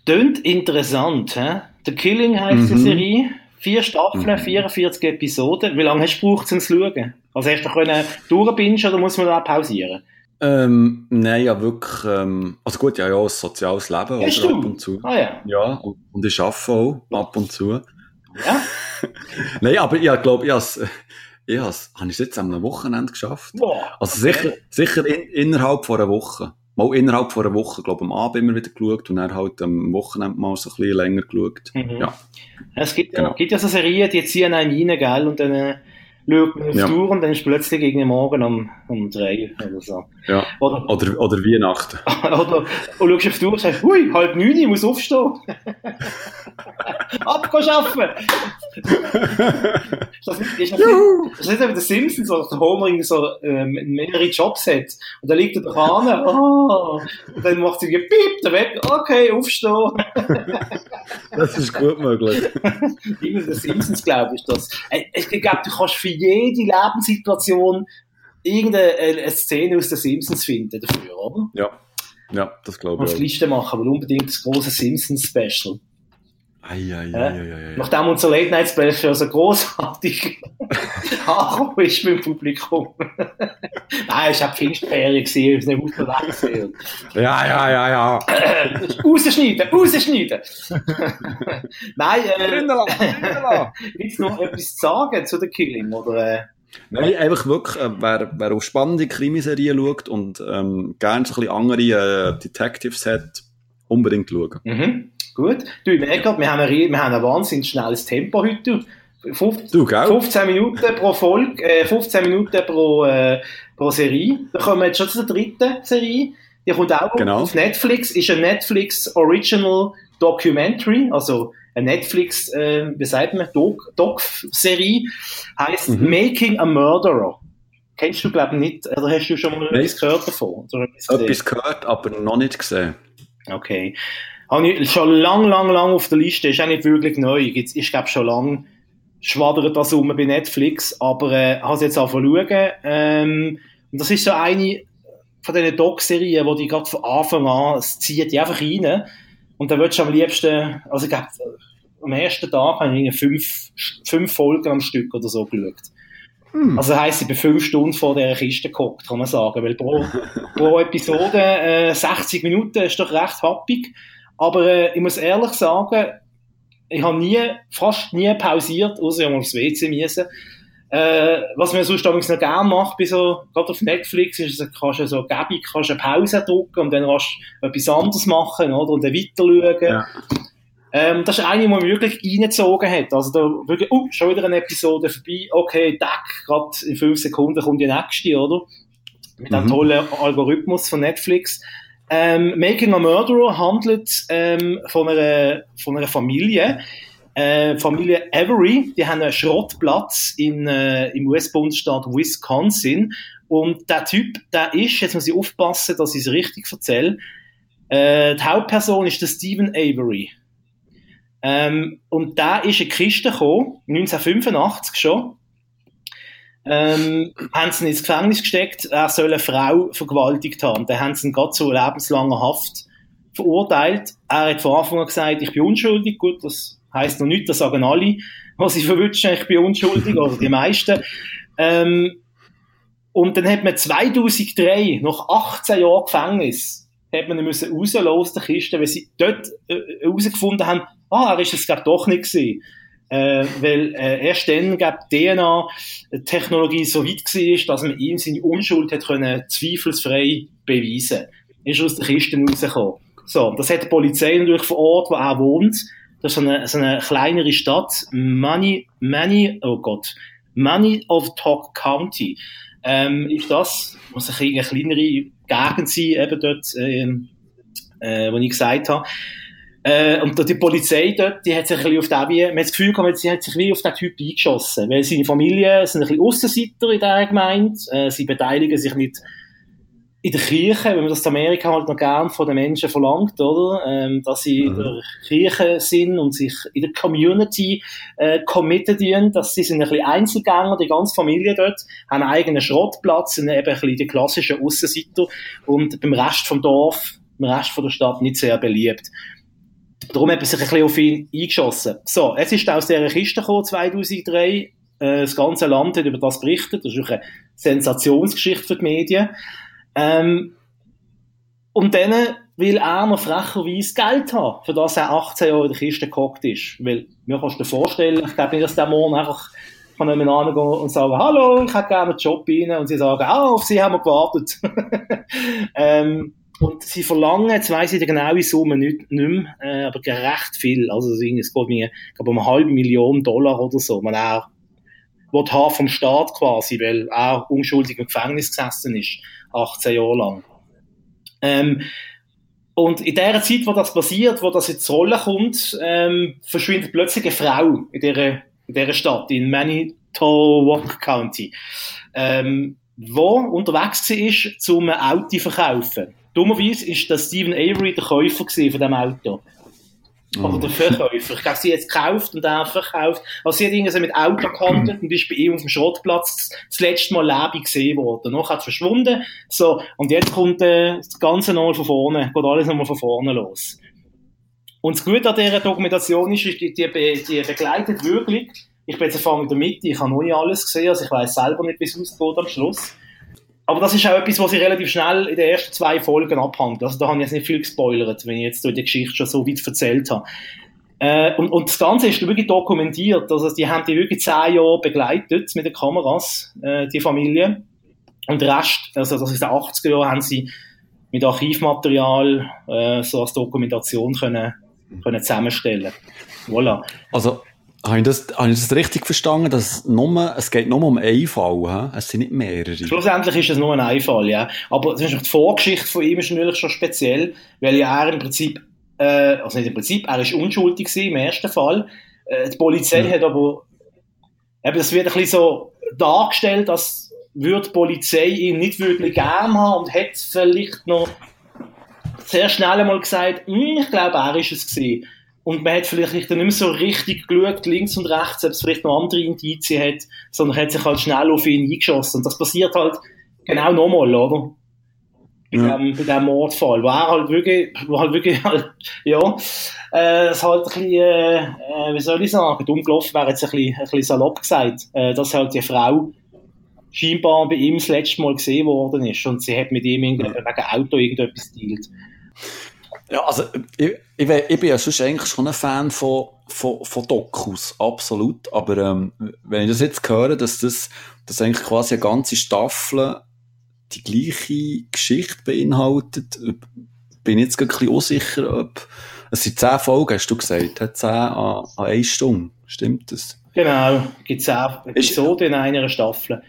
Tönt interessant, hä? The Killing heisst mhm. die Serie. Vier Staffeln, mhm. 44 Episoden. Wie lange hast du gebraucht, um es zu schauen? Also hast du können durchbingen oder muss man da pausieren? Ähm, nein, ja, wirklich, ähm, also gut, ja, ja, ein soziales Leben, Hast oder, ab und zu. Ah, ja. Ja, und, und ich arbeite auch, ab und zu. Ja? nein, aber ich glaube, ich habe ich has, habe ich es jetzt am Wochenende geschafft. Boah, also sicher, sicher in, innerhalb von einer Woche. Mal innerhalb von einer Woche, glaube am Abend immer wieder geschaut und dann halt am Wochenende mal so ein bisschen länger geschaut. Mhm. Ja. Es gibt, genau. gibt ja so Serien, die ziehen einen rein, gell, und dann, äh, schaut man auf ja. Tour und dann ist plötzlich gegen Morgen um, um drei oder so. Ja. Oder, oder, oder Weihnachten. oder, und schaust auf Tour und sagst, hui, halb neun, ich muss aufstehen. Ab, geh arbeiten! das ist, ist, das ist eben der Simpsons, wo der Homer so ähm, mehrere Jobs hat. Und dann liegt er da an, oh, und dann macht sie piep, der weg, okay, aufstehen. das ist gut möglich. Immer der Simpsons, glaube ich, das. Ich glaube, du kannst für jede Lebenssituation irgendeine äh, Szene aus den Simpsons finden dafür, oder? Ja. Ja, das glaube ich. Auf Liste machen, aber unbedingt das große Simpsons-Special. Eieieiei. Nachdem unser Late Night Special so großartig angekommen ist beim Publikum. Nein, ich habe Pfingstferien gesehen, ich nicht unterwegs gesehen. Ja, ja, ja, ja. rausschneiden, rausschneiden. Nein, äh, willst du noch etwas sagen zu The Killing, oder? Nein, einfach wirklich, äh, wer, wer auf spannende Krimiserien schaut und ähm, gerne so ein bisschen andere äh, Detectives hat, unbedingt schauen. Mhm. Gut. Du, ich merke wir haben ein, wir haben ein wahnsinnig schnelles Tempo heute. 15, du, gell? 15 Minuten pro Folge, äh, 15 Minuten pro, äh, pro Serie. Da kommen wir jetzt schon zur dritten Serie. Die kommt auch genau. auf Netflix, ist ein Netflix Original Documentary, also Netflix, äh, wie sagt man, Doc-Serie, Doc heißt mhm. Making a Murderer. Kennst du, glaube ich, nicht, oder hast du schon mal etwas gehört davon? Etwas, etwas gehört, aber noch nicht gesehen. Okay. Habe ich schon lang, lang, lang auf der Liste, ist auch nicht wirklich neu. Jetzt, ich glaube schon lang schwadert das um bei Netflix, aber äh, habe es jetzt auch schauen. Ähm, und das ist so eine von diesen Doc-Serien, wo die gerade von Anfang an, es zieht die einfach rein. Und dann würdest du am liebsten, also ich glaube, am ersten Tag habe ich fünf, fünf Folgen am Stück oder so geschaut. Hm. Also heisst, ich bin fünf Stunden vor der Kiste geguckt, kann man sagen, weil pro, pro Episode äh, 60 Minuten ist doch recht happig. Aber äh, ich muss ehrlich sagen, ich habe nie, fast nie pausiert, außer ich aufs WC müssen. Äh, was man sonst übrigens noch gerne macht, bei so, gerade auf Netflix, ist, also, kannst du so gäbig, kannst eine Pause drücken und dann kannst du etwas anderes machen, oder? Und dann weiter schauen. Ja. Ähm, das ist eine, die man wirklich reingezogen hat. Also da wirklich, oh, schon wieder eine Episode vorbei, okay, tack, gerade in fünf Sekunden kommt die nächste, oder? Mit einem mhm. tollen Algorithmus von Netflix. Ähm, Making a Murderer handelt ähm, von, einer, von einer Familie, äh, Familie Avery, die haben einen Schrottplatz in, äh, im US-Bundesstaat Wisconsin. Und der Typ, der ist, jetzt muss ich aufpassen, dass ich es richtig erzähle, äh, die Hauptperson ist der Stephen Avery. Ähm, und da ist eine Kiste gekommen, 1985 schon, ähm, haben sie ihn ins Gefängnis gesteckt, er soll eine Frau vergewaltigt haben. Dann haben sie ihn gerade zu lebenslanger Haft verurteilt. Er hat von Anfang an gesagt, ich bin unschuldig. Gut, das heisst noch nicht, das sagen alle, was sie verwünschen, ich bin unschuldig, oder die meisten. Ähm, und dann hat man 2003, nach 18 Jahren Gefängnis, hat man ihn müssen rauslassen aus der Kiste, weil sie dort äh, herausgefunden haben, ah, er ist es glaube doch nicht gewesen. Äh, weil äh, erst dann gab DNA-Technologie so weit war, dass man ihm seine Unschuld hat können zweifelsfrei beweisen. Ist aus der Kiste rausgekommen. So, das hat die Polizei natürlich vor Ort, wo er wohnt, das ist eine, so eine kleinere Stadt, Money, Many, oh Gott, Money of Talk County, ähm, ist das, muss eine kleinere Gegend sein, eben dort, ähm, äh, wo ich gesagt habe. Äh, und die Polizei dort, die hat sich ein bisschen auf den, wie, man hat das Gefühl gehabt, sie hat sich wie auf den Typ eingeschossen. Weil seine Familie sind ein bisschen Aussenseiter in dieser Gemeinde, äh, sie beteiligen sich nicht in der Kirche, wenn man das in Amerika halt noch gern von den Menschen verlangt, oder? Ähm, dass sie mhm. in der Kirche sind und sich in der Community äh, committen, dass sie sind ein bisschen Einzelgänger, die ganze Familie dort, haben einen eigenen Schrottplatz, sind eben ein bisschen die klassischen Aussenseiter und beim Rest vom Dorf, beim Rest von der Stadt nicht sehr beliebt. Darum hat man sich ein bisschen auf ihn eingeschossen. So, es ist aus dieser Kiste gekommen, 2003. Äh, das ganze Land hat über das berichtet. Das ist eine Sensationsgeschichte für die Medien. Ähm, und dann will er noch frecherweise Geld haben, für das er 18 Jahre in der Kiste gehockt ist. Weil, mir kannst du dir vorstellen, ich glaube nicht, dass der Morgen einfach kann jemand angehen und sagen, hallo, ich hätte gerne einen Job rein. Und sie sagen, ah, auf sie haben wir gewartet. ähm, und sie verlangen, jetzt weiss ich die genaue Summe nicht, nicht mehr, äh, aber recht viel. Also es geht mir, glaube um eine halbe Million Dollar oder so, man er will haben vom Staat quasi, weil er unschuldig im Gefängnis gesessen ist, 18 Jahre lang. Ähm, und in der Zeit, wo das passiert, wo das jetzt Rolle kommt, ähm, verschwindet plötzlich eine Frau in dieser, in dieser Stadt, in Manitowoc County, ähm, wo unterwegs war, um ein Auto zu verkaufen. Dummerweise ist das Stephen Avery der Käufer von diesem Auto. Oder der Verkäufer. Ich glaube, sie hat es gekauft und dann verkauft. Also sie hat irgendwie mit Auto gehandelt und ist bei ihm auf dem Schrottplatz das letzte Mal lebendig gesehen worden. Noch hat es verschwunden. So. Und jetzt kommt äh, das Ganze nochmal von vorne. Geht alles nochmal von vorne los. Und das Gute an dieser Dokumentation ist, die, die, die begleitet wirklich, ich bin jetzt erfahren in der Mitte, ich habe noch nicht alles gesehen, also ich weiß selber nicht, wie es ausgeht am Schluss. Aber das ist auch etwas, was ich relativ schnell in den ersten zwei Folgen abhandelt. Also da habe ich jetzt nicht viel gespoilert, wenn ich jetzt die Geschichte schon so weit erzählt habe. Äh, und, und das Ganze ist wirklich dokumentiert. Also die haben die wirklich zehn Jahre begleitet mit den Kameras, äh, die Familie. Und der Rest, also das ist der 80er Jahre, haben sie mit Archivmaterial äh, so als Dokumentation können, können zusammenstellen. Voilà. Also habe ich, das, habe ich das richtig verstanden, dass nur, es geht nur um einen Fall, he? es sind nicht mehrere? Schlussendlich ist es nur ein Einfall, ja. Aber die Vorgeschichte von ihm ist natürlich schon speziell, weil ja er im Prinzip, äh, also nicht im Prinzip, er ist unschuldig im ersten Fall. Äh, die Polizei ja. hat aber, eben, das wird ein bisschen so dargestellt, als würde die Polizei ihn nicht wirklich gern haben und hätte vielleicht noch sehr schnell einmal gesagt, hm, ich glaube, er ist es gewesen. Und man hat vielleicht nicht mehr so richtig geschaut, links und rechts, ob es vielleicht noch andere Indizien hat, sondern hat sich halt schnell auf ihn eingeschossen. Und das passiert halt genau nochmal, oder? Bei, ja. dem, bei dem Mordfall, wo er halt wirklich, wo halt wirklich, halt, ja, äh, es halt ein bisschen, äh, wie soll ich sagen, dumm gelaufen wäre jetzt ein bisschen, ein bisschen salopp gesagt, äh, dass halt die Frau scheinbar bei ihm das letzte Mal gesehen worden ist und sie hat mit ihm wegen Auto irgendetwas dealt. Ja, also ich, ich, ich bin ja sonst eigentlich schon ein Fan von, von, von Dokus, absolut. Aber ähm, wenn ich das jetzt höre, dass das dass eigentlich quasi eine ganze Staffel die gleiche Geschichte beinhaltet, bin ich jetzt ein bisschen unsicher, ob es sind zehn Folgen, hast du gesagt, zehn an, an eine Stunde. Stimmt das? Genau, gibt zehn Episoden in einer Staffel.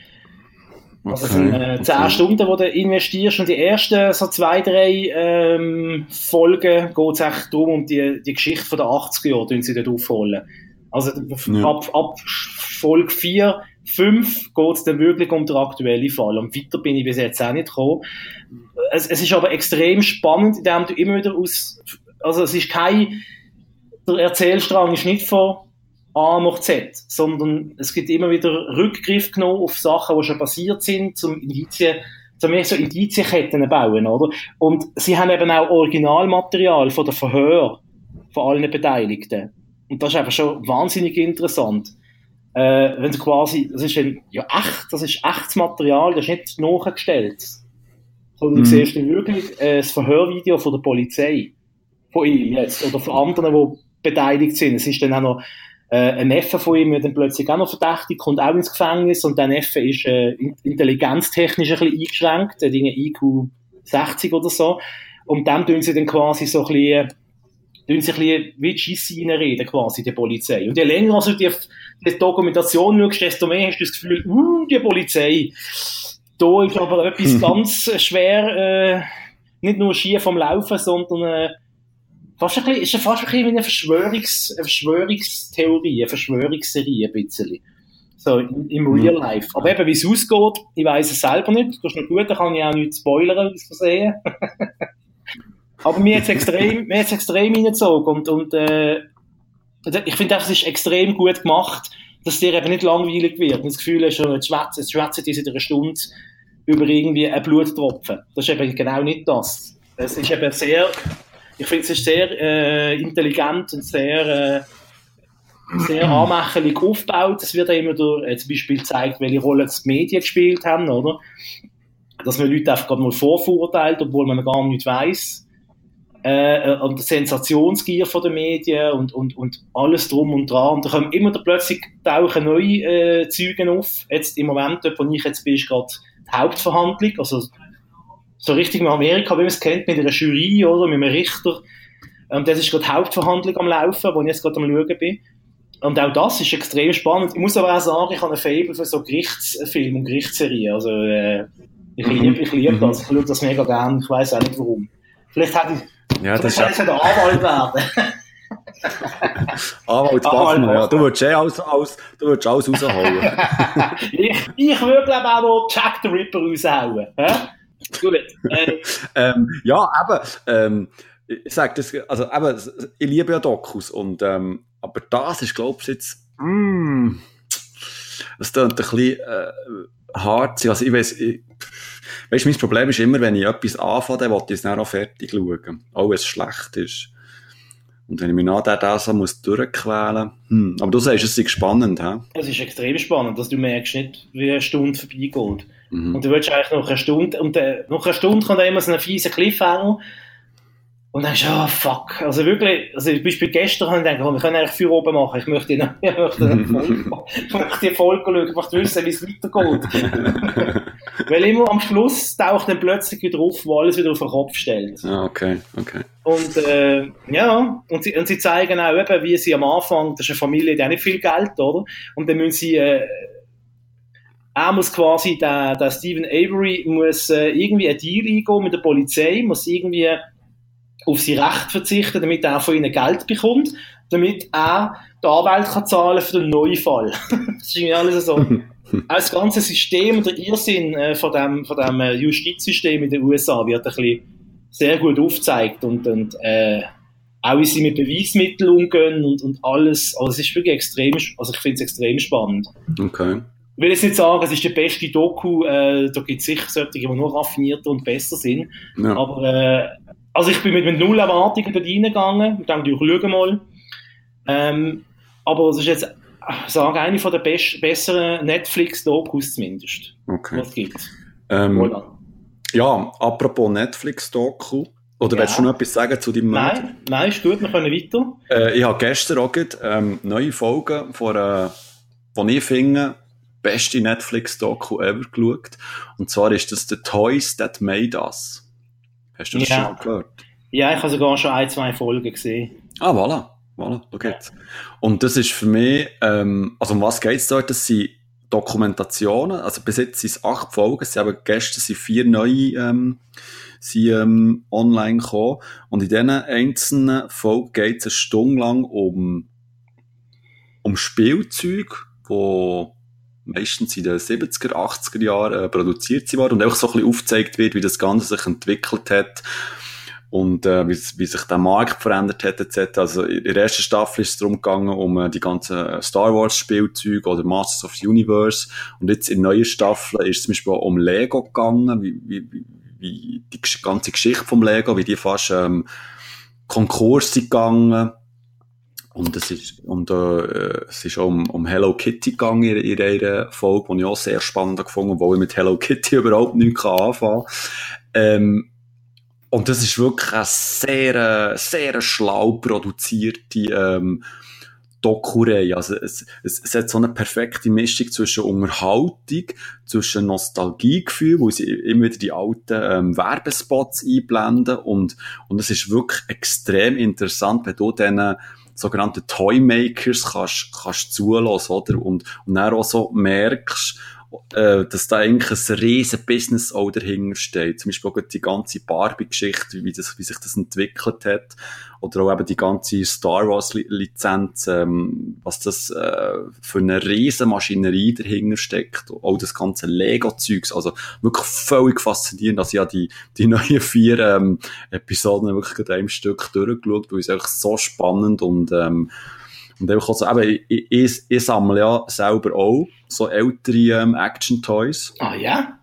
Also es sind äh, 10 okay. Stunden, die du investierst und die ersten so zwei, drei ähm, Folgen geht es echt darum, um die, die Geschichte von der 80er Jahre, die sie dort aufholen. Also ja. ab, ab Folge 4, 5 geht es dann wirklich um den aktuellen Fall. Und weiter bin ich bis jetzt auch nicht gekommen. Es, es ist aber extrem spannend, indem du immer wieder aus, also es ist kein, der Erzählstrang ist nicht von A nach Z, sondern es gibt immer wieder Rückgriff genommen auf Sachen, die schon passiert sind, zum Indizien, zum so Indizienketten bauen, oder? Und sie haben eben auch Originalmaterial von der Verhör von allen Beteiligten. Und das ist einfach schon wahnsinnig interessant. Äh, wenn du quasi, das ist ein, ja echt, das ist echtes Material, das ist nicht nachgestellt. Sondern mhm. du siehst wirklich äh, das Verhörvideo von der Polizei. Von ihm jetzt. Oder von anderen, die beteiligt sind. Es ist dann auch noch äh, ein Neffe von ihm wird dann plötzlich auch noch verdächtig, kommt auch ins Gefängnis und der Neffe ist äh, intelligenztechnisch ein bisschen eingeschränkt, der Dinge IQ 60 oder so. Und dann tun sie dann quasi so ein bisschen tun sich ein bisschen wie die Scheisse reinreden, quasi, die Polizei. Und je länger du die, die Dokumentation schaust, desto mehr hast du das Gefühl, uh, die Polizei. Da ist aber etwas ganz schwer, äh, nicht nur schief vom Laufen, sondern äh, fast ein bisschen, ist fast ein bisschen wie eine, Verschwörungs, eine Verschwörungstheorie, eine Verschwörungsserie ein bisschen. So, im Real mhm. Life. Aber eben, wie es ausgeht, ich weiß es selber nicht. Das ist noch gut, da kann ich auch nicht spoilern, wie es versehen. Aber mir jetzt extrem, mir extrem reingezogen und, und, äh, ich finde es ist extrem gut gemacht, dass dir eben nicht langweilig wird. Und das Gefühl ist, jetzt schwätzen, jetzt schwätzen die in einer Stunde über irgendwie einen Bluttropfen. Das ist eben genau nicht das. Es ist eben sehr, ich finde es ist sehr äh, intelligent und sehr, äh, sehr anmächerlich aufgebaut. Es wird immer durch, äh, zum Beispiel gezeigt, welche Rolle die Medien gespielt haben, oder? Dass man Leute einfach gerade mal vorverurteilt, obwohl man gar nicht weiß. Äh, äh, und die Sensationsgier von den Medien und, und, und alles drum und dran. Und da kommen immer da plötzlich tauchen neue äh, Züge auf. Jetzt im Moment, wo ich jetzt bin, ist gerade die Hauptverhandlung, also so richtig in Amerika, wie man es kennt, mit einer Jury oder mit einem Richter. Ähm, das ist gerade die Hauptverhandlung am Laufen, wo ich jetzt gerade am Schauen bin. Und auch das ist extrem spannend. Ich muss aber auch sagen, ich habe ein Fable für so Gerichtsfilme und Gerichtsserien. Also, äh, ich liebe, ich liebe das. Ich schaue das mega gerne. Ich weiß auch nicht warum. Vielleicht hätte ich, ja, das ist ja... Anwalt werden. Anwalt Bachmann, ja. Du würdest eh alles, alles, du würdest alles raushauen. ich, ich würde, glaube auch noch Jack the Ripper raushauen. Gut. Äh, ähm, ja, aber, ähm, ich sag das, also, aber, ich liebe ja Dokus und, ähm, aber das ist, glaub ich, jetzt, mm, das klingt ein bisschen, äh, hart Also, ich ich, weißt, mein Problem ist immer, wenn ich etwas anfange, dann will ich es dann auch fertig schauen. Auch wenn es schlecht ist. Und wenn ich mich nachher da so muss durchquälen, hm. aber du sagst, es ist spannend, hä? Es ist extrem spannend, dass du merkst nicht, wie eine Stunde vorbeigeht. Mhm. Und du willst eigentlich noch eine Stunde, und äh, nach einer Stunde kommt immer so ein fieser Cliffhanger. Und dann denkst du, oh fuck. Also wirklich, also zum Beispiel gestern habe ich gedacht, wir können eigentlich für oben machen. Ich möchte, ich möchte, ich möchte die Folge schauen, ich möchte wissen, wie es weitergeht. Weil immer am Schluss taucht dann plötzlich wieder auf, wo alles wieder auf den Kopf stellt. Ah, okay, okay. Und, äh, ja, und sie, und sie zeigen auch eben, wie sie am Anfang, das ist eine Familie, die hat nicht viel Geld, oder? Und dann müssen sie, äh, er muss quasi, der, der Stephen Avery muss äh, irgendwie ein Deal eingehen mit der Polizei, muss irgendwie auf sein Recht verzichten, damit er von ihnen Geld bekommt, damit er die Anwalt kann zahlen für den Neufall. das ist irgendwie alles so. Auch das ganze System und der Irrsinn äh, von dem, von dem äh, Justizsystem in den USA wird ein bisschen sehr gut aufgezeigt und, und äh, auch wie sie mit Beweismitteln umgehen und, und alles. Also es ist wirklich extrem, also ich finde es extrem spannend. Okay. Ich will jetzt nicht sagen, es ist die beste Doku, äh, da gibt es sicher solche, die nur raffinierter und besser sind. Ja. Aber äh, also ich bin mit, mit null Erwartungen dort reingegangen. Ich dachte, ich schaue mal. Ähm, aber es ist jetzt, ich sage, eine von der best, besseren Netflix-Dokus zumindest. Okay. Was gibt's? Ähm, ja, apropos Netflix-Doku. Oder ja. willst du noch etwas sagen zu deinem Nein, Mörder? nein, ist gut, wir können weiter. Äh, ich habe gestern auch gerade, ähm, neue Folgen von, äh, von ich finde, beste Netflix-Doku ever geschaut. Und zwar ist das The Toys That Made Us. Hast du das ja. schon gehört? Ja, ich habe sogar schon ein, zwei Folgen gesehen. Ah, voilà. Voilà, da geht's. Und das ist für mich, ähm, also um was geht's dort? Das sind Dokumentationen, also bis jetzt sind es acht Folgen, sie haben gestern sind vier neue, ähm, sind, ähm, online gekommen. Und in diesen einzelnen Folgen geht es eine Stunde lang um, um Spielzeug, wo meistens in den 70er, 80er Jahren äh, produziert worden und auch so ein bisschen aufgezeigt wird, wie das Ganze sich entwickelt hat und äh, wie, wie sich der Markt verändert hat etc. Also in der ersten Staffel ist es darum gegangen, um äh, die ganzen Star Wars Spielzeuge oder Masters of the Universe und jetzt in neuer Staffel ist es zum Beispiel um Lego gegangen, wie, wie, wie die ganze Geschichte vom Lego, wie die fast ähm, Konkurs sind gegangen und es ist, und, äh, es ist auch um, um Hello Kitty gegangen in, in einer Folge, die ich auch sehr spannend gefunden habe, obwohl ich mit Hello Kitty überhaupt nichts anfangen kann. Ähm, und das ist wirklich eine sehr, sehr schlau produzierte ähm, Dokurei. Also es, es, es hat so eine perfekte Mischung zwischen Unterhaltung, zwischen Nostalgiegefühl, wo sie immer wieder die alten ähm, Werbespots einblenden und, und es ist wirklich extrem interessant, wenn du diesen sogenannten Toymakers kannst, kannst zulassen, oder? Und, und dann auch so merkst, äh, dass da eigentlich ein riesen Business auch dahinter steht. Zum Beispiel auch die ganze Barbie-Geschichte, wie, das, wie sich das entwickelt hat. Oder auch eben die ganze Star Wars-Lizenz, ähm, was das äh, für eine riesen Maschinerie dahinter steckt. Auch das ganze Lego-Zeugs. Also wirklich völlig faszinierend. Also ich habe die, die neuen vier ähm, Episoden wirklich gerade einem Stück durchgeschaut, weil es einfach so spannend und ähm, und einfach so, eben, ich, ich, ich sammle ja selber auch so ältere ähm, Action-Toys. Ah ja?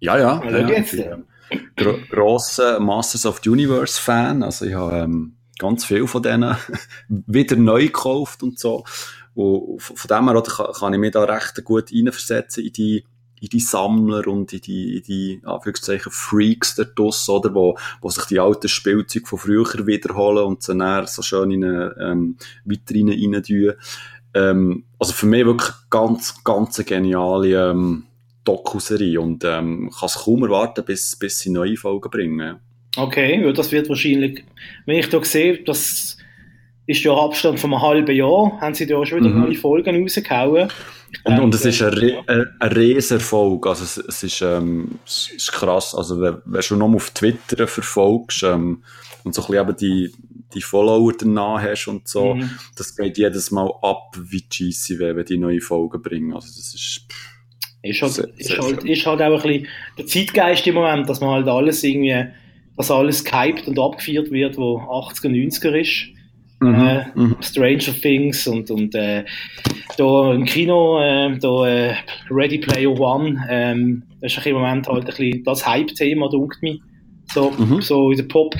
Ja, ja. Also ja, jetzt, ich bin, ähm, gro grosser Masters of the Universe-Fan. Also ich habe ähm, ganz viel von denen wieder neu gekauft und so. Und von dem her kann, kann ich mich da recht gut reinversetzen in die in die Sammler und in die, in die Anführungszeichen Freaks der Tuss, oder, wo, wo sich die alten Spielzeuge von früher wiederholen und sie dann so schön in eine ähm, Vitrine rein tun. Ähm, also für mich wirklich ganz, ganz eine geniale ähm, Dokuserie und ähm, kann es kaum erwarten, bis, bis sie neue Folgen bringen. Okay, ja, das wird wahrscheinlich, wenn ich da sehe, das ist ja Abstand von einem halben Jahr, haben sie da schon wieder Mhm. neue Folgen rausgehauen. Und, und es äh, ist ein, Re ein, ein Riesenerfolg. Also es, es, ist, ähm, es ist krass. Also wenn, wenn du noch auf Twitter verfolgst ähm, und so ein bisschen eben die, die Follower danach hast und so, Mhm. das geht jedes Mal ab wie GC, wenn die neue Folgen bringen. Also das ist... pff, Ist halt, Sehr- ist, sehr halt, ist halt auch ein bisschen der Zeitgeist im Moment, dass man halt alles irgendwie, dass alles gehypt und abgefeiert wird, wo 80er, 90er ist. Äh, mhm. Stranger Things und, und äh, da im Kino, äh, da äh, Ready Player One, ähm, das ist im Moment halt ein bisschen das Hype-Thema, dunkt mich. So, Mhm. so in der Pop,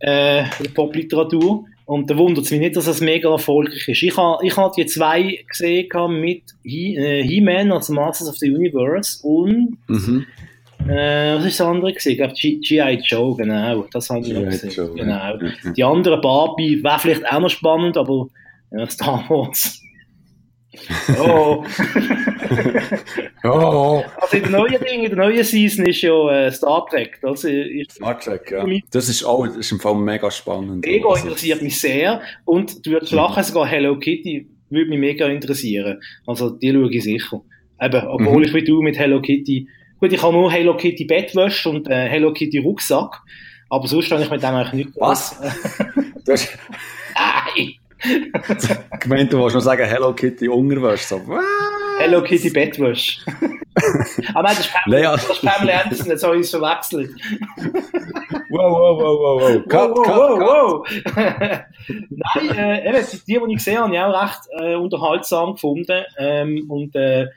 äh, in der Pop-Literatur. Und da wundert es mich nicht, dass es mega erfolgreich ist. Ich habe ich hab die zwei gesehen mit He- äh, He-Man, also Masters of the Universe, und Mhm. Äh, was ist das andere gesehen? Ich glaube G.I. Joe, genau. Das habe ich noch gesehen. Joe. Genau. Ja, ja. Die andere Barbie wäre vielleicht auch noch spannend, aber ja, Star Wars. Oh. Oh, also in der neuen Ding, in der neuen Season ist ja äh, Star Trek. Das ist Star Trek, ja. Das ist auch, das ist im Fall mega spannend. mega Also, interessiert mich sehr. Und du würdest lachen, sogar Hello Kitty würde mich mega interessieren. Also die schaue ich sicher. Eben, obwohl Mhm. ich wie du mit Hello Kitty, gut, ich habe nur Hello Kitty Bettwäsche und äh, Hello Kitty Rucksack. Aber sonst habe ich mit dem eigentlich nichts. Was? Du hast Nein! gemeint, du wolltest noch sagen Hello Kitty Unterwäsche. So, was? Hello Kitty Bettwäsche. Aber nein, das ist Pamela, das ist Pamela Anderson, jetzt habe ich es verwechselt. Wow, wow, wow, wow, wow. Cut, wow, cut, wow, cut. wow. Nein, äh, eben, die, die ich gesehen habe, habe ich auch recht äh, unterhaltsam gefunden. Ähm, und äh,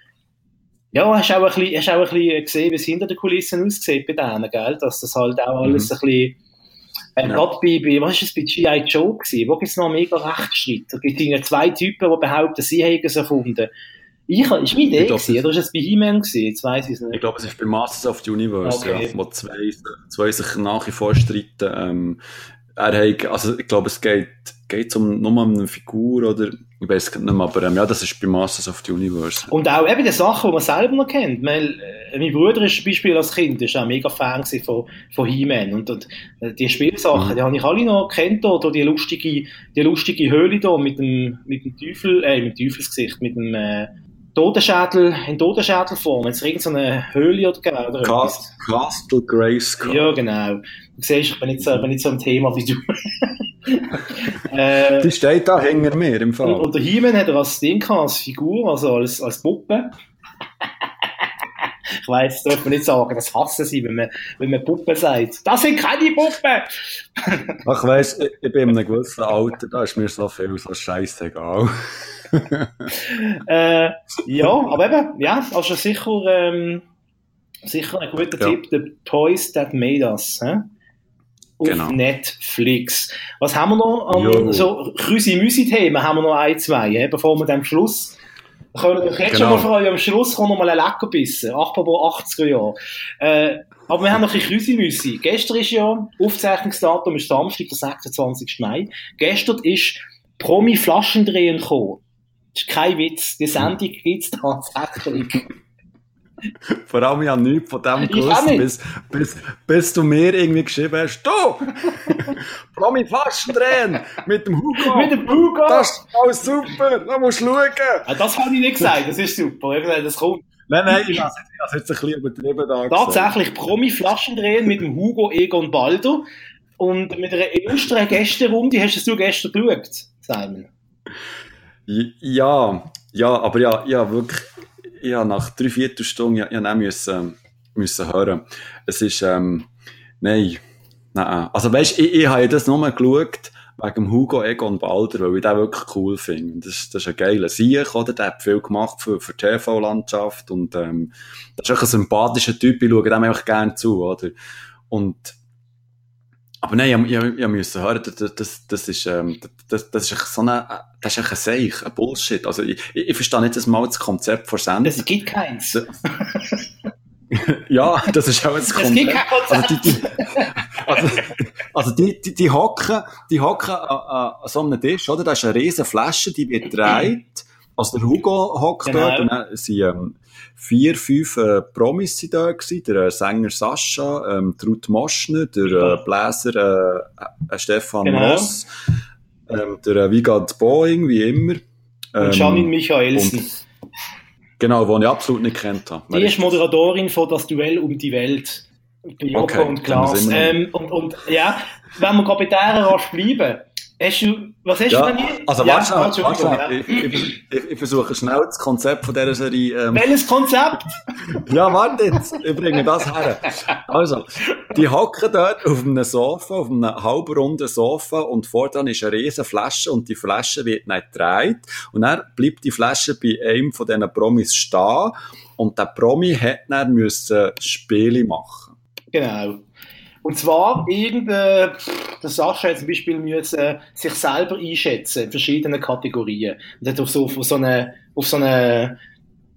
ja, hast auch, ein bisschen, hast auch ein bisschen gesehen, wie es hinter den Kulissen aussieht bei denen, gell? Dass das halt auch alles ein bisschen. Äh, Ja. Gerade bei, bei, was ist es bei G.I. Joe gewesen? Wo gibt es noch mega Rechtsstreit? Da gibt es zwei Typen, die behaupten, sie hätten es erfunden. Ich, ist meine Idee Ich glaub, gewesen, das- oder ist es bei He-Man gewesen? Jetzt weiss ich es Ich nicht. glaube, es ist bei Masters of the Universe, Okay. ja, wo zwei, zwei sich nach wie vor streiten. Ähm, er hat, also ich glaube, es geht, geht um nur um eine Figur oder ich weiß es nicht mehr, aber ähm, ja, das ist bei Masters of the Universe. Und auch eben die Sachen, die man selber noch kennt. Weil, äh, mein Bruder ist zum Beispiel als Kind ist auch mega Fan von, von He-Man. Und, und äh, die Spielsachen, Mhm. die habe ich alle noch kennt. Oder die lustige, die lustige Höhle da mit dem, mit dem Teufel, äh, mit dem Teufelsgesicht, mit dem äh, Totenschädel, in Totenschädelform. Jetzt irgendeine Höhle oder, genau, oder. Cast, Castle Grayskull. Ja, genau. Du siehst, ich bin nicht so, ich bin nicht so ein Thema wie du. äh, Die steht da hinter mir im Fall. und, der He-Man hat er als Ding gehabt, als Figur, also als, als Puppe. ich weiss, das darf man nicht sagen, das hassen sie, wenn man, wenn man Puppe sagt. Das sind keine Puppen! Ach, weisst, ich, ich bin in einem gewissen Alter, da ist mir so viel so scheißegal. Äh, ja, aber eben, ja, also sicher, ähm, sicher ein guter Ja. Tipp, The Toys That Made Us. Hä? Auf Genau. Netflix. Was haben wir noch an Jo. so Krüsi-Müsi-Themen? Haben wir noch ein, zwei, hä? bevor wir dann am Schluss wir können jetzt schon Genau. mal freuen, am Schluss kommt noch mal ein Leckerbissen. Apropos 80er Jahre. Äh, aber wir haben noch ein bisschen Krüsi-Müsi. Gestern ist ja, Aufzeichnungsdatum ist Samstag, der 26. Mai. Gestern ist Promi-Flaschendrehen gekommen. Das ist kein Witz. Die Sendung gibt's tatsächlich. Vor allem, ich habe nichts von dem gewusst, bis, bis, bis du mir irgendwie geschrieben hast, du, Promi Flaschendrehen mit dem Hugo. Mit dem Hugo. Das ist alles super, da musst du schauen. Ja, das habe ich nicht gesagt, das ist super. Ich habe gesagt, das kommt. Nein, nein, ich habe es jetzt ein bisschen übertrieben da Tatsächlich Promi Flaschendrehen mit dem Hugo Egon Baldo und mit einer illustren Gästerunde. Hast du gestern geschaut, Simon? Ja, ja, aber ja, ja, wirklich, ja, nach drei Viertelstunden, ja, ja, nein, müssen, müssen hören. Es ist, ähm, nein, nein. Also weißt, ich, ich habe das nur geschaut, wegen Hugo Egon Balder, weil ich den wirklich cool finde. Das, das ist ein geiler Sieg, oder? Der hat viel gemacht für, für die TV-Landschaft und, ähm, das ist auch ein sympathischer Typ, ich schaue dem einfach gerne zu, oder? Und, aber nein, ich, ich, ich musste hören, das, das, das ist, ähm, das, das ist so eine, das ist ein Seich, ein Bullshit. Also, ich, ich, verstehe nicht das mal das Konzept von Sendung. Es gibt keins. ja, das ist auch ein Konzept. Es gibt kein Konzept. Also, die, die, also, also die, die, die hocken, die hocken an, an so einem Tisch, oder? Da ist eine riesen Flasche, die wird gedreht. Also der Hugo hockt Genau. dort und dann sind ähm, vier, fünf äh, Promis sind da gewesen. Der äh, Sänger Sascha, ähm, die Ruth Moschner, der äh, Bläser äh, äh, Stefan Genau. Ross, ähm, der äh, Vigard Boeing, wie immer. Ähm, Und Janine Michaelsen. Genau, den ich absolut nicht kennt habe. Die ist Moderatorin von Das Duell um die Welt. Bei Joko Okay, und Klaas. Ähm, und, und, ja, wenn wir gerade bei dieser rasch bleiben. Du, was hast Ja, du denn hier? also ja, warte warte schnell. Ich, ich, ich, versuche schnell das Konzept von dieser Serie ja. ähm, Welches Konzept? Ja, warte jetzt, ich bringe das her. Also, die hocken dort auf einem Sofa, auf einem halbrunden Sofa und vor dran ist eine riesen Flasche und die Flasche wird nicht gedreht und dann bleibt die Flasche bei einem von diesen Promis stehen und der Promi hat dann müssen Spiele machen. Genau. Und zwar irgendein, der Sascha hat zum Beispiel müssen, äh, sich selber einschätzen in verschiedenen Kategorien. Und hat auf so, auf so eine, auf so eine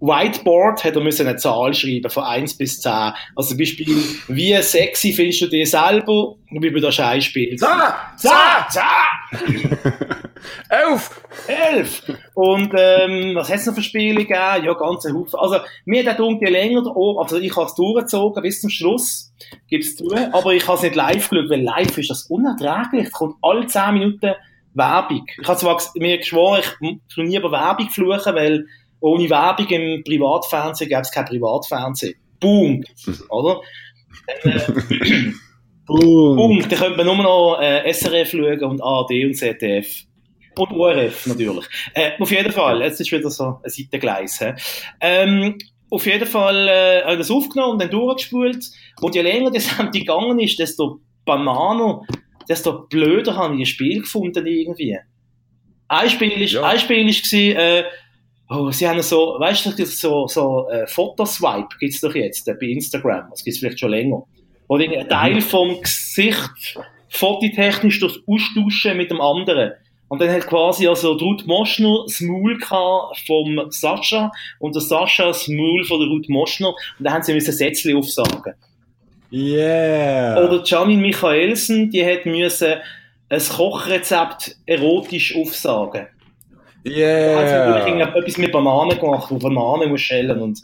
Whiteboard hat er müssen eine Zahl schreiben, von 1 bis 10. Also zum Beispiel, wie sexy findest du dich selber, wie du das einspielst? Da! 10! 10! Elf! Elf! Und ähm, was hat es noch für Spiele gegeben? Ja, ganze Haufen. Also, mir hat der Dunkel länger da oben, also ich habe es durchgezogen bis zum Schluss, gib's zu, aber ich habe es nicht live geschaut, weil live ist das unerträglich. Es kommt alle 10 Minuten Werbung. Ich habe zwar mir geschworen, ich tu nie über Werbung fluchen, weil ohne Werbung im Privatfernsehen gäbe es kein Privatfernsehen. Boom! Oder? Dann, äh, Boom! Boom, dann könnte man nur noch äh, SRF schauen und ARD und ZDF. Und ORF natürlich. Äh, auf jeden Fall, jetzt ist wieder so ein Seitengleis. Ähm, auf jeden Fall äh, habe ich das aufgenommen und dann durchgespult. Und je länger das Sendung gegangen ist, desto bananer, desto blöder habe ich ein Spiel gefunden irgendwie. Ein Spiel ist, Ja. ein Spiel ist gewesen, äh, oh, sie haben so, weißt du, so, so äh, Fotoswipe gibt's doch jetzt äh, bei Instagram. Das gibt's vielleicht schon länger. Oder ein Mhm. Teil vom Gesicht fototechnisch durch Austauschen mit dem anderen. Und dann hat quasi also Ruth Moschner das Maul vom Sascha und der Sascha das Maul von der Ruth Moschner. Und dann haben sie müssen Sätzchen aufsagen. Yeah! Oder Janine Michaelsen, die hat müssen ein Kochrezept erotisch aufsagen. Da hat sie natürlich Yeah! etwas mit Bananen gemacht, wo Bananen muss schälen und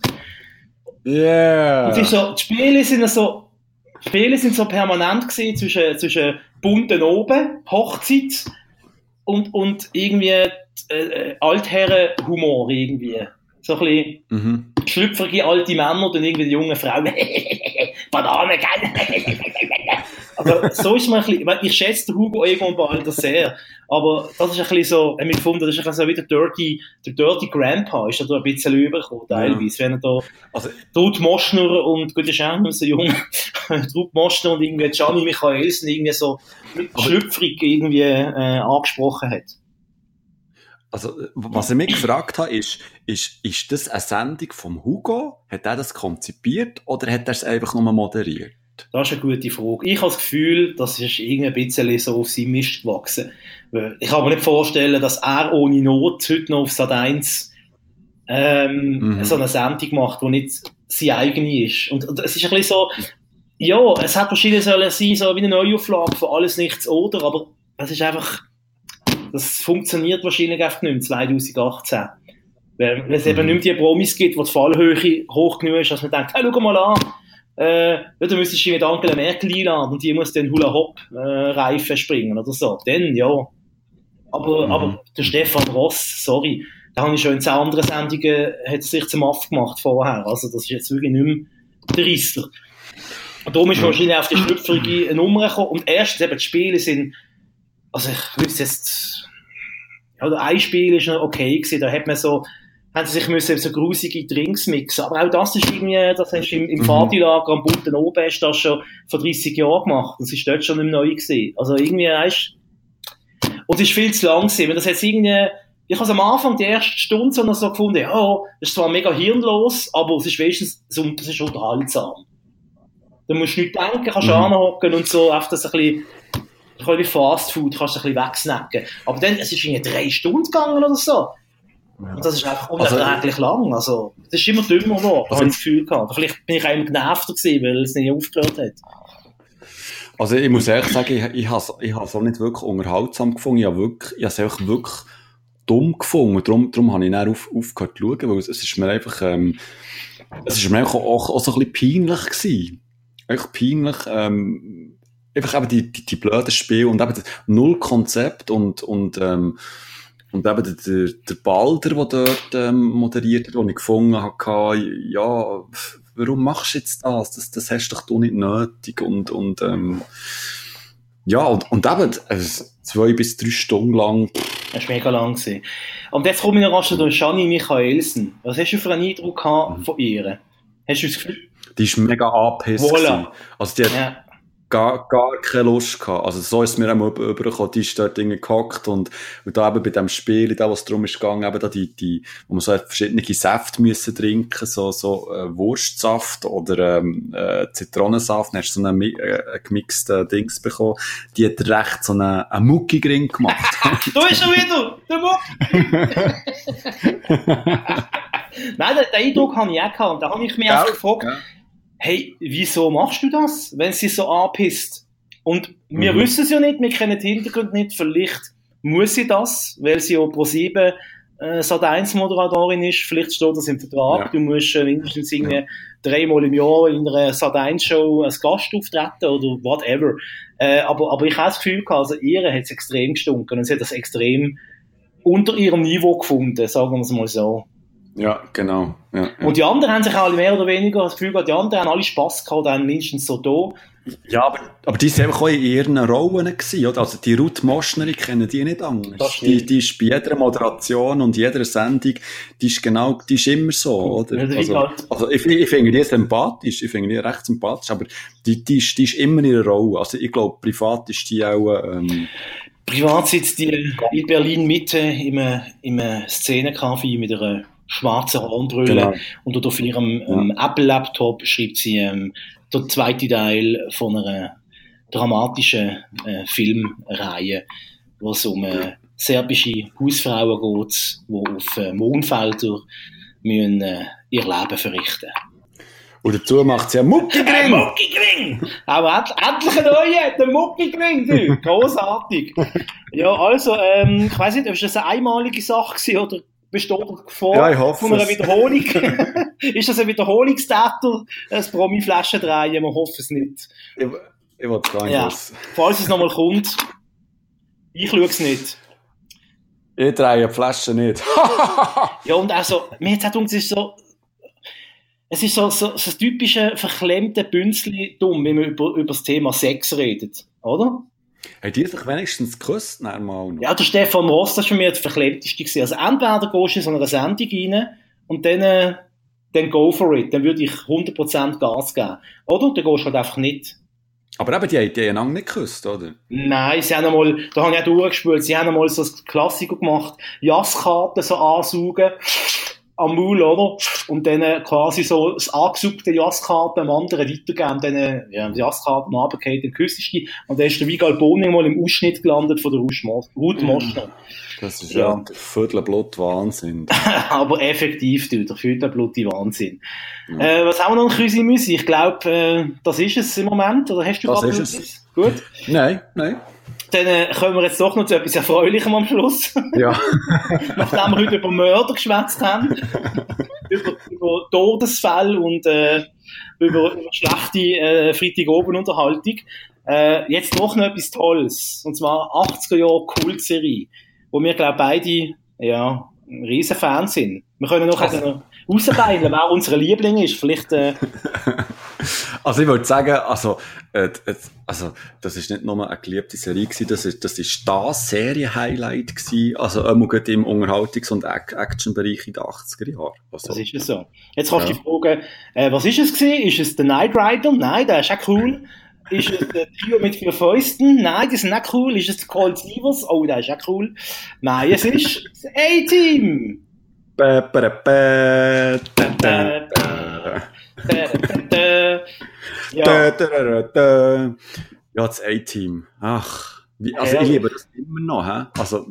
Yeah! Und so, die Spiele sind so, Spiele sind so permanent gewesen zwischen, zwischen bunten oben, Hochzeit und, und irgendwie äh, äh, Altherren-Humor irgendwie. So ein bisschen Mhm. schlüpfrige alte Männer und irgendwie die jungen Frauen. Bananen, gell? Also, so ist man ein bisschen, ich schätze den Hugo Egon Balder sehr, aber das ist ein bisschen so, ich gefunden, das ist ein bisschen so wie der Dirty, der Dirty Grandpa, ist da ein bisschen übergekommen, teilweise, wenn er da Also, Ruth Moschner und gut, ist auch nicht so jung. Ruth Moschner und irgendwie Gianni Michaelsen irgendwie so schlüpfrig irgendwie äh, angesprochen hat. Also, was ich mich gefragt habe, ist, ist, ist das eine Sendung vom Hugo? Hat er das konzipiert oder hat er es einfach nur moderiert? Das ist eine gute Frage. Ich habe das Gefühl, das ist irgendwie ein bisschen so auf seinem Mist gewachsen. Ich kann mir nicht vorstellen, dass er ohne Not heute noch auf Sat 1 ähm, Mhm. so eine Sendung macht, die nicht seine eigene ist. Und, es ist ein bisschen so, ja, es hat wahrscheinlich sollen sein, so wie eine Neuauflage von Alles Nichts Oder, aber es ist einfach, Das funktioniert wahrscheinlich einfach nicht mehr 2018. Weil, es eben nicht mehr die Promis gibt, wo die Fallhöhe hoch genug ist, dass man denkt, hey, schau mal an, äh, ja, dann müsstest du mit Angela Merkel einladen und die muss dann Hula-Hop-Reifen äh, springen oder so. Dann, ja. Aber, mhm. aber der Stefan Ross, sorry, da habe ich schon in zwei anderen Sendungen, hat sich zum Aff gemacht vorher. Also das ist jetzt wirklich nicht mehr der Rissler. Und darum ist mhm. wahrscheinlich auf die schlüpfrige Nummer gekommen. Und erstens eben, die Spiele sind, also ich wüsste jetzt, oder ein Spiel ist noch okay gewesen, da hat man so, haben sie sich müssen so grusige Drinks mixen. Aber auch das ist irgendwie, das hast du im, im mhm. Fadilager am Bunten oben hast das schon vor 30 Jahren gemacht. Das ist dort schon im Neu gesehen. Also irgendwie, weißt und es ist viel zu lang gewesen. Das hat irgendwie, ich habe am Anfang die erste Stunde so noch so gefunden, ja, das ist zwar mega hirnlos, aber es ist wenigstens, es ist unterhaltsam. Da musst du nicht denken, kannst mhm. anhocken und so, einfach das ein bisschen, ein bisschen wie Fast Food, kannst du ein bisschen wegsnacken. Aber dann, es ist irgendwie drei Stunden gegangen oder so. Und das ist einfach also, unerträglich also, lang. Also, das ist immer dümmer geworden, also, habe ich das Gefühl gehabt. Vielleicht bin ich auch genervter gewesen, weil es nicht aufgehört hat. Also, ich muss ehrlich sagen, ich, ich habe es auch nicht wirklich unterhaltsam gefunden. Ich habe wirklich, ich habe es wirklich dumm gefunden. Darum, darum habe ich dann auf, aufgehört zu schauen, weil es, es ist mir einfach, ähm, es ist mir einfach auch, auch so ein bisschen peinlich gewesen. Echt peinlich, ähm, einfach eben die, die, die blöden Spiele und eben null Konzept und, und, ähm, und eben der, der, der Balder, der dort ähm, moderiert hat, den ich gefunden habe, ja, warum machst du jetzt das? Das, das hast doch du nicht nötig. Und, und ähm, ja, und, und eben also zwei bis drei Stunden lang. Das war mega lang. Gewesen. Und jetzt komme ich noch zu Shani Michaelsen. Was hast du für einen Eindruck gehabt mhm. von ihr? Hast du das Gefühl? Die ist mega angepisst. Voilà. Also die hat, ja gar, gar keine Lust gehabt. Also so ist mir auch mal übergekommen, die ist dort irgendwie gehockt und, und da eben bei dem Spiel, da was darum ist gegangen, eben da die, die, wo man so verschiedene Säfte müssen trinken, so, so äh, Wurstsaft oder ähm, äh, Zitronensaft, dann hast du so einen äh, gemixten Dings bekommen, die hat recht so einen, einen Mucki-Ring gemacht. du bist schon wieder, der Mucki! Nein, den, den Eindruck habe ich auch gehabt und da habe ich mich auch gefragt, ja hey, wieso machst du das, wenn sie so anpisst? Und wir mhm. wissen es ja nicht, wir kennen den Hintergrund nicht, vielleicht muss sie das, weil sie ja pro 7 äh, Sat1-Moderatorin ist, vielleicht steht das im Vertrag, ja. du musst äh, mindestens irgendwie ja. dreimal im Jahr in einer Sat1-Show als Gast auftreten oder whatever. Äh, aber, aber ich habe das Gefühl gehabt, also ihre hat es extrem gestunken und sie hat das extrem unter ihrem Niveau gefunden, sagen wir es mal so. Ja, genau. Ja, ja. Und die anderen haben sich alle mehr oder weniger das Gefühl gehabt, die anderen haben alle Spass gehabt, dann mindestens so da. Ja, aber, aber die sind einfach auch in ihren Rollen gewesen, oder? Also die Ruth Moschner, ich kenne die nicht anders. Die, die ist bei jeder Moderation und jeder Sendung, die ist genau, die ist immer so, oder? Also, also ich, ich finde die sympathisch, ich finde die recht sympathisch, aber die, die, ist, die ist immer in ihrer Rolle. Also ich glaube, privat ist die auch, ähm, Privat sitzt die in Berlin Mitte im, im Szenencafé mit einer schwarze Hornbrille genau. und auf ihrem ähm, Apple-Laptop schreibt sie ähm, der zweite Teil von einer dramatischen äh, Filmreihe, wo es um äh, serbische Hausfrauen geht, die auf äh, Mondfelder müssen, äh, ihr Leben verrichten und dazu macht sie einen Muckigring. Muckigring! Aber endlich ein neuer, der Muckigring, du. Großartig. ja, also, ähm, ich weiß nicht, ob das eine einmalige Sache war oder besteht die Gefahr ja, von einer Wiederholung? ist das ein Wiederholungstäter, ein Promi-Flaschen drehen? Wir hoffen es nicht. Ich, ich gar nicht. Ja. Falls es nochmal kommt, ich schaue es nicht. Ich drehe die Flasche nicht. ja, und also, mir hat es ist so, es ist so, so, so das typische verklemmte Bünzli dumm, wenn man über, über das Thema Sex redet, oder? Haben die sich wenigstens geküsst? Nein, mal noch. Ja, der Stefan Ross, das war für mich das Verklemmteste. Also entweder gehst du in so eine Sendung rein und dann, äh, dann go for it. Dann würde ich 100% Gas geben. Oder? Dann gehst du halt einfach nicht. Aber eben, die haben die einander nicht geküsst, oder? Nein, sie haben einmal, da habe ich auch durchgespült, sie haben einmal so das Klassiker gemacht, Jasskarten so ansaugen am Maul, oder? Und dann äh, quasi so das angesuchte Jasskarte am anderen weitergeben, dann äh, ja, die Jasskarte runtergefallen, den küsst du und dann ist der Vigal Boning mal im Ausschnitt gelandet von der Ruth Moschner. Das ist ja, ja Viertelblut Wahnsinn. Aber effektiv, du, der Viertelblut Wahnsinn. Ja. Äh, was haben wir noch in Müsi? Ich glaube, äh, das ist es im Moment, oder hast du das ist es. Gut? Nein, nein. Dann äh, kommen wir jetzt doch noch zu etwas Erfreulichem am Schluss. Ja. Nachdem wir heute über Mörder geschwätzt haben, über, über Todesfälle und äh, über, über schlechte äh, Freitagabendunterhaltung. Äh, jetzt doch noch etwas Tolles. Und zwar 80er Jahre Kultserie, wo wir, glaube beide ja, riesen Fan sind. Wir können noch also. rausbeilen, wer unsere Liebling ist. Vielleicht, äh... Also ich würde sagen, also, äh, also das ist nicht nur eine geliebte Serie gewesen, das ist das, ist das Serie-Highlight gewesen, also immer gerade im Unterhaltungs- und Action-Bereich in den 80er Jahren. Also, das ist es so. Jetzt kannst du ja. dich fragen, äh, was ist es gewesen? Ist es der Knight Rider? Nein, der ist auch cool. Ist es der Trio mit vier Fäusten? Nein, die sind auch cool. Ist es der Colt Sievers? Oh, der ist auch cool. Nein, es ist das A-Team. Ja. ja, das A-Team. Ach, wie, also ich liebe das immer noch. He? Also,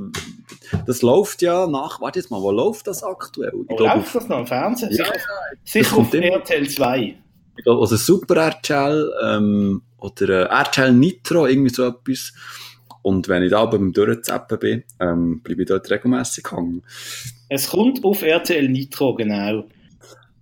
das läuft ja nach, warte jetzt mal, wo läuft das aktuell? Ich wo glaub, läuft das noch im Fernsehen? Ja, sicher, sicher auf RTL 2. Ich glaube, also Super RTL ähm, oder äh, RTL Nitro, irgendwie so etwas. Und wenn ich da beim Durchzappen bin, ähm, bleibe ich dort regelmässig hängen. Es kommt auf RTL Nitro, genau.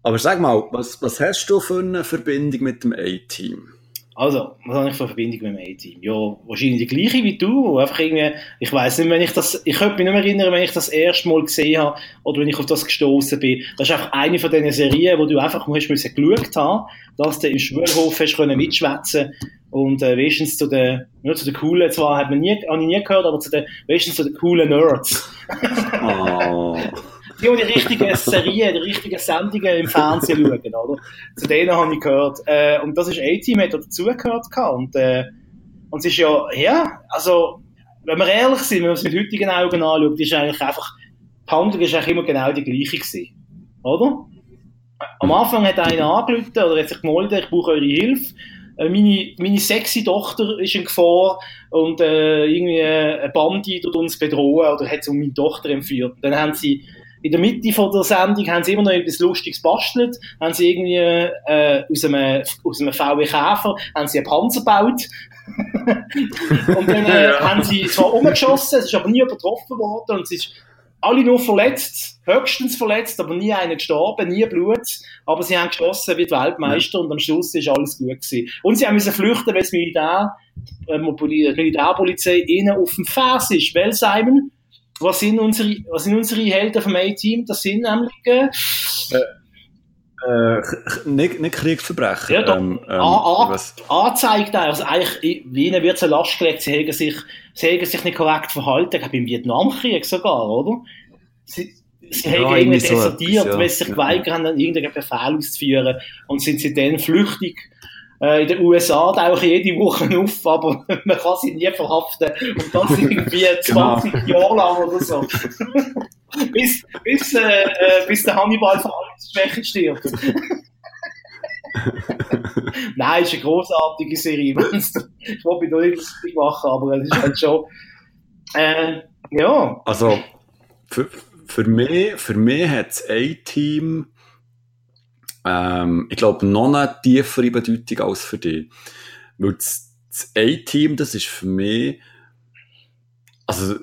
Aber sag mal, was, was hast du für eine Verbindung mit dem A-Team? Also, was habe ich für eine Verbindung mit dem A-Team? Ja, wahrscheinlich die gleiche wie du. Einfach irgendwie, ich weiß nicht, wenn ich das, ich könnte mich nicht mehr erinnern, wenn ich das erste Mal gesehen habe oder wenn ich auf das gestoßen bin. Das ist einfach eine von diesen Serien, wo du einfach musst müssen geschaut haben, dass du im Schulhof hast können mitschwätzen und äh, wenigstens zu den, ja, zu den coolen, zwar hat man nie, habe ich nie gehört, aber zu den, wenigstens zu den coolen Nerds. oh. Die, die richtigen Serien, die richtigen Sendungen im Fernsehen schauen, oder? Zu denen habe ich gehört. Äh, und das ist A-Team, hat dazugehört und, äh, und es ist ja, ja, also, wenn wir ehrlich sind, wenn man es mit heutigen Augen anschaut, ist eigentlich einfach, die Handlung ist eigentlich immer genau die gleiche gewesen. Oder? Am Anfang hat einer angerufen oder hat sich gemeldet, ich brauche eure Hilfe. Äh, meine, meine sexy Tochter ist in Gefahr und äh, irgendwie ein Bandi tut uns bedrohen oder hat so meine Tochter entführt. Dann haben sie in der Mitte von der Sendung haben sie immer noch etwas Lustiges bastelt, haben sie irgendwie äh, aus, einem, aus einem VW Käfer haben sie einen Panzer gebaut. Und dann äh, haben sie zwar umgeschossen, es ist aber nie übertroffen worden und es ist alle nur verletzt, höchstens verletzt, aber nie einer gestorben, nie Blut, aber sie haben geschossen wie die Weltmeister und am Schluss ist alles gut gewesen. Und sie haben müssen flüchten, weil das Militär, äh, Militärpolizei ihnen auf dem Vers ist, weil Simon, was sind unsere, was sind unsere Helden vom A-Team? Das sind nämlich, äh, äh, nicht, nicht Kriegsverbrechen. Ja, doch. Ähm, ähm, an, anzeigt also eigentlich, wie ihnen wird es eine Last gelegt, sie haben sich, sie haben sich nicht korrekt verhalten, ich glaube im Vietnamkrieg sogar, oder? Sie, sie ja, haben irgendwie desertiert, so ja. weil sie sich geweigert haben, irgendeinen Befehl auszuführen und sind sie dann flüchtig in den USA tauchen jede Woche auf, aber man kann sie nie verhaften. Und das irgendwie 20 genau. Jahre lang oder so. bis, bis, äh, äh, bis der Hannibal Verhaltensschwäche stirbt. Nein, ist eine großartige Serie. ich wollte mich noch nicht lustig machen, aber es ist halt schon. Äh, ja. Also, für, für mich, für mich hat das A-Team ähm, ich glaube, noch eine tiefere Bedeutung als für dich. Weil das, das A-Team, das ist für mich, also,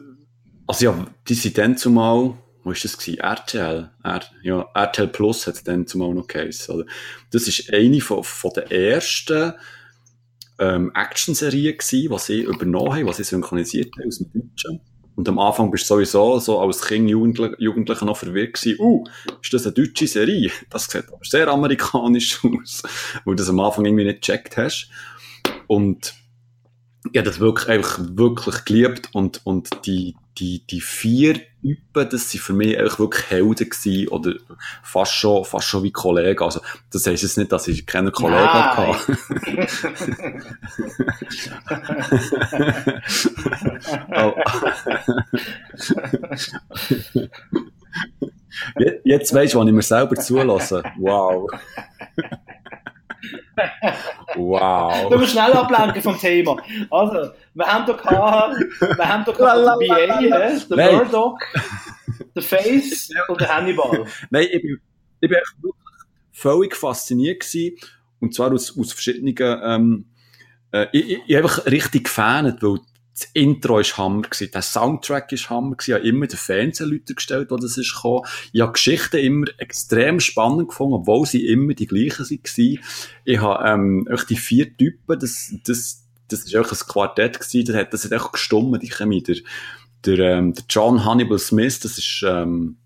also ja, die sind dann zumal, wo ist das gewesen? RTL? R, ja, RTL Plus hat dann zumal noch geheißen, oder? Das ist eine von, von den ersten, ähm, Action-Serien gewesen, was sie übernommen haben, was sie synchronisiert haben aus dem Deutschen. Und am Anfang bist du sowieso so als Kind, Jugendlich, Jugendlicher noch verwirrt gewesen. Uh, ist das eine deutsche Serie? Das sieht aber sehr amerikanisch aus. Weil du das am Anfang irgendwie nicht gecheckt hast. Und habe das wirklich, einfach wirklich geliebt und, und die, die, die vier Typen, das sind für mich eigentlich wirklich Helden gewesen, oder fast schon, fast schon wie Kollegen. Also, das heisst jetzt nicht, dass ich keine Kollegen hatte. Jetzt weisst du, wann ich mir selber zulasse. Wow. Wow. Du musst schnell ablenken vom Thema. Also, wir haben da gehabt, wir haben da gehabt den BA, den Murdoch, den Face und den Hannibal. Nein, ich bin, ich bin wirklich völlig fasziniert gewesen. Und zwar aus, aus verschiedenen, ähm, äh, ich, ich, ich einfach richtig gefähnet, weil das Intro war Hammer gewesen, der Soundtrack war Hammer gewesen, ich habe immer den Fernsehleute gestellt, wo das ist gekommen. Ich habe Geschichten immer extrem spannend gefunden, obwohl sie immer die gleichen waren. Ich habe, ähm, die vier Typen, das, das, das ist auch ein Quartett gewesen, das hat, das hat echt gestummt, die Chemie. Der, der, ähm, der John Hannibal Smith, das ist, ähm,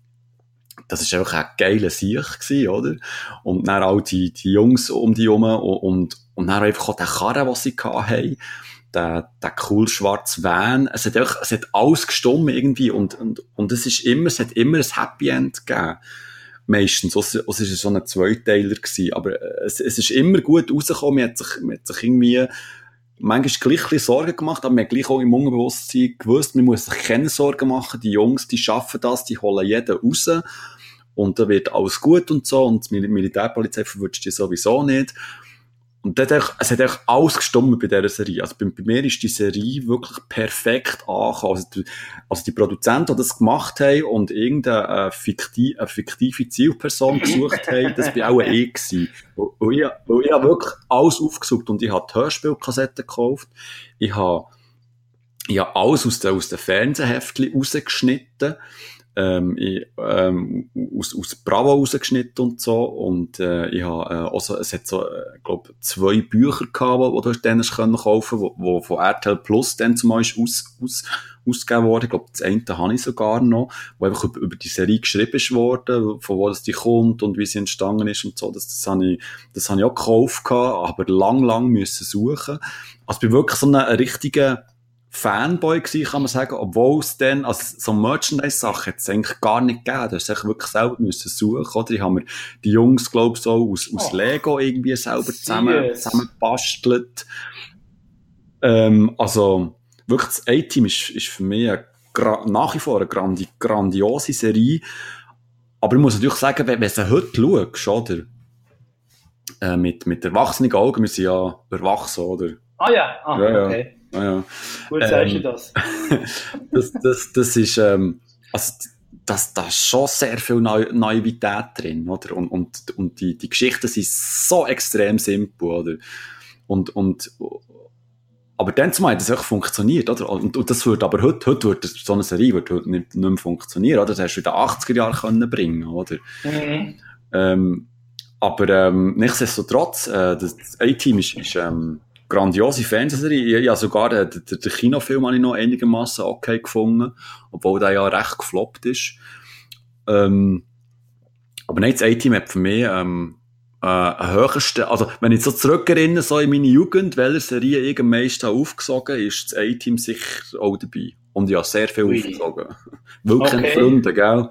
das ist einfach ein geiler Sieg gewesen, oder? Und dann auch die, die Jungs um die herum und, und, und dann einfach auch der Karren, was sie hatten der, der cool schwarze Van. Es hat einfach, es hat alles gestummt irgendwie und, und, und es ist immer, es hat immer ein Happy End gegeben. Meistens. Es war so ein Zweiteiler gewesen. Aber es, es ist immer gut rausgekommen. Man hat sich, man hat sich irgendwie, manchmal gleich ein Sorgen gemacht, aber man hat gleich auch im Unbewusstsein gewusst, man muss sich keine Sorgen machen. Die Jungs, die schaffen das, die holen jeden raus. Und da wird alles gut und so. Und die Militärpolizei verwünscht die sowieso nicht. Und das hat es hat echt alles gestummt bei dieser Serie. Also bei, bei, mir ist die Serie wirklich perfekt angekommen. Also die, also die Produzenten, die das gemacht haben und irgendeine äh, fiktive, eine fiktive Zielperson gesucht haben, das war auch ich gewesen. Und ich, und ich habe wirklich alles aufgesucht und ich habe die Hörspielkassetten gekauft. Ich habe, ich habe alles aus den, aus den Fernsehheftchen rausgeschnitten ähm, ich, ähm, aus, aus Bravo rausgeschnitten und so. Und äh, ich habe äh, also, es hat so, äh, glaube zwei Bücher gehabt, wo du dann können kaufen wo, wo von RTL Plus dann zum Beispiel aus, aus, ausgegeben wurde. Ich glaube, das eine habe ich sogar noch, wo einfach über, über die Serie geschrieben ist worden, von wo das die kommt und wie sie entstanden ist und so. Das, das habe ich, das habe ich auch gekauft gehabt, aber lang, lang müssen suchen. Also ich bin wirklich so ein richtiger Fanboy gewesen, kann man sagen, obwohl es dann, also so Merchandise-Sachen hat es eigentlich gar nicht gegeben. Da hast du wirklich selber müssen suchen, oder? Ich habe mir die Jungs, glaube ich, so aus, aus oh. Lego irgendwie selber zusammen, zusammen bastelt. Ähm, also, wirklich das A-Team ist, ist für mich nach wie vor eine grandi grandiose Serie. Aber ich muss natürlich sagen, wenn, wenn du heute schaust, oder? Äh, mit, mit erwachsenen Augen, wir sind ja erwachsen, oder? Ah ja, ah, ja, okay. Ja. Ah, ja. Gut sagst ähm, du das. das, das. Das ist, ähm, also, das, da ist schon sehr viel Neu Naivität drin, oder? Und, und, und die, die Geschichten sind so extrem simpel, oder? Und, und, aber dann zu meinen, dass es auch funktioniert, oder? Und, und das wird aber heute, heute wird so eine Serie wird heute nicht, nicht mehr funktionieren, oder? Das hast du in den 80er Jahren können bringen, oder? Mhm. Ähm, aber, ähm, nichtsdestotrotz, äh, das A-Team ist, ist, ähm, grandiose Fernsehserie. Ja, sogar den, den, den Kinofilm habe ich noch einigermaßen okay gefunden, obwohl der ja recht gefloppt ist. Ähm, aber nein, das A-Team hat für mich ähm, äh, einen höchsten, also wenn ich so zurückerinnere, so in meine Jugend, welche Serie ich am meisten aufgesogen ist das A-Team sicher auch dabei. Und ja, sehr viel Ui. aufgesogen. Wirklich okay. Freunde, gell?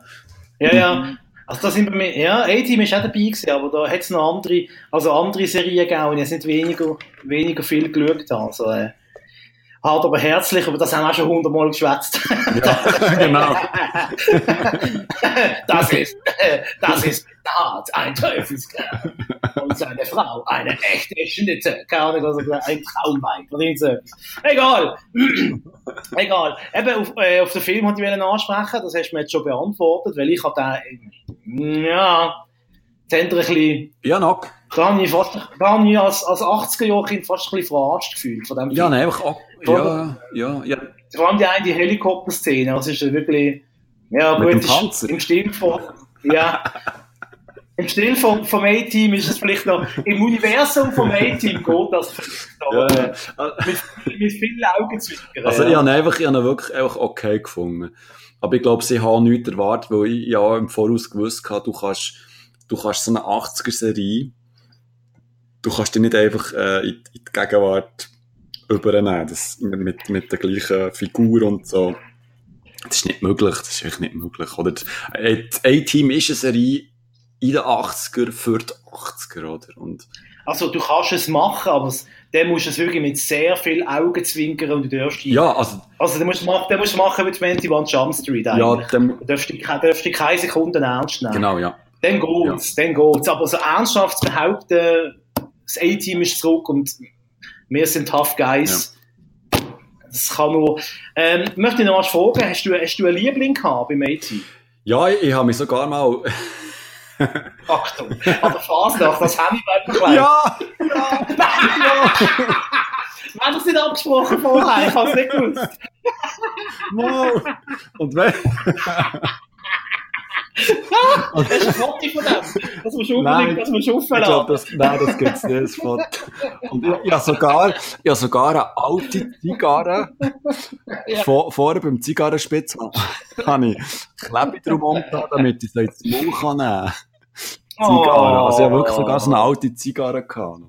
Ja, ja. Also da sind bei mir, ja, A-Team ist auch dabei gewesen, aber da hat es noch andere, also andere Serien gegeben, und ich nicht weniger, weniger viel geschaut habe. Also, äh, hart aber herzlich, aber das haben wir auch schon hundertmal geschwätzt. Ja, genau. das ist, das ist hart, ein Teufelskerl. Und seine Frau, eine echte Schnitte. Keine Ahnung, also ein Traumweib oder irgend Egal. Egal. Eben, auf, äh, auf den Film wollte ich ansprechen, das hast du mir jetzt schon beantwortet, weil ich habe den, ja, Zentrum ein bisschen... Ja, noch. Da habe ich, fast, da habe ich als, als 80er-Jahr-Kind fast ein bisschen verarscht gefühlt von dem Ja, nein, einfach, ja, ja, ja. Vor allem die eine die Helikopter-Szene, das ist wirklich, ja, Mit gut, Panzer. im Stil von, ja, im Stil vom, vom A-Team ist es vielleicht noch, im Universum vom A-Team geht das vielleicht noch, ja, mit, mit vielen Augenzwinkern. Also, ja. ich habe einfach, ich habe wirklich einfach okay gefunden. Aber ich glaube, sie haben nichts erwartet, weil ich ja im Voraus gewusst habe, du kannst, du kannst so eine 80er-Serie, du kannst die nicht einfach äh, in, in die Gegenwart übernehmen, das, mit, mit der gleichen Figur und so. Das ist nicht möglich, das ist wirklich nicht möglich. Oder das A-Team ist eine Serie in den 80er für die 80er, oder? Und also du kannst es machen, aber dann musst du es wirklich mit sehr viel Augenzwinkern und du darfst Ja, also... Also du musst, machen, musst machen wie 21 Jump Street eigentlich. Ja, dann... Du darfst dich, darfst dich keine Sekunden ernst nehmen. Genau, ja. Dann geht's, ja. dann geht's. Aber so ernsthaft zu behaupten, das A-Team ist zurück und wir sind Tough Guys. Ja. Das kann nur. Ähm, möchte ich noch was fragen, hast du, hast du einen Liebling gehabt beim A-Team? Ja, ich, ich habe mich sogar mal. Achtung, an der Fasnacht, das Hannibal bekleidet. Ja! Ja! ja. Wir haben das nicht abgesprochen vorher, ich habe es nicht gewusst. Wow. Und wenn... das ist ein Foto von dem. Das musst du unbedingt, das musst du aufladen. das, nein, das gibt's nicht, das Foto. Und ich, ich habe sogar, ich habe sogar eine alte Zigarre, Ja. vor, vorne beim Zigarrenspitz, habe ich Klebe drum umgetan, damit ich sie ins Maul kann nehmen Zigarre. Also ich habe wirklich sogar so eine alte Zigarre gehabt.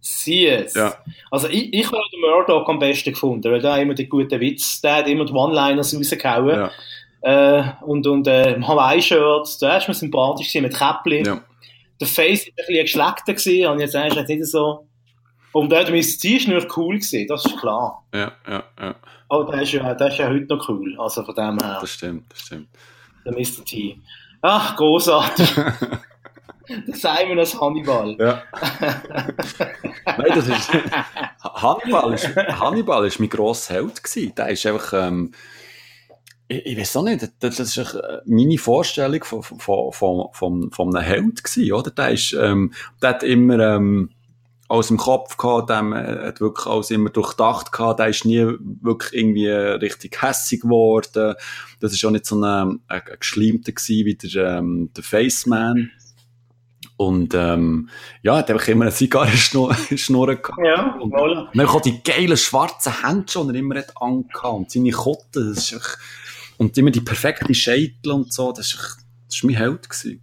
Sieh es. Ja. Also ich, ich habe den Murdoch am besten gefunden, weil der immer die guten Witz, der hat immer die One-Liners rausgehauen. Ja, Äh, und und äh, Hawaii-Shirts, der ist mir sympathisch gewesen, mit Käppli. ja. Der Face war ein bisschen geschleckter gewesen, und jetzt du jetzt nicht so. Und der mein Ziel ist nur cool gewesen, das ist klar. Ja, ja, ja. Aber der ist ja, der ist ja heute noch cool, also von dem her, Das stimmt, das stimmt. der Mr. T. Ach, großartig. das sagen wir als Hannibal. Ja. Nein, das ist, Hannibal ist, Hannibal ist mein grosser Held gewesen. Der ist einfach, ähm, ich, ich weiß auch nicht, das, das ist äh, meine Vorstellung von, von, von, von, von einem Held gewesen, oder? Der ist, ähm, der hat immer, ähm, aus dem Kopf gehabt, dem äh, hat wirklich alles immer durchdacht gehabt, der ist nie wirklich irgendwie richtig hässig geworden. Das ist auch nicht so ein, ein, ein Geschleimter gewesen wie der, ähm, der Faceman. Und, ähm, ja, hat einfach immer eine Zigarrenschnur gehabt. Ja, Und voilà. dann auch die geilen schwarzen Hände schon, er immer hat angehabt. Und seine Kotten, das ist echt, und immer die perfekte Scheitel und so, das ist mein Held gewesen.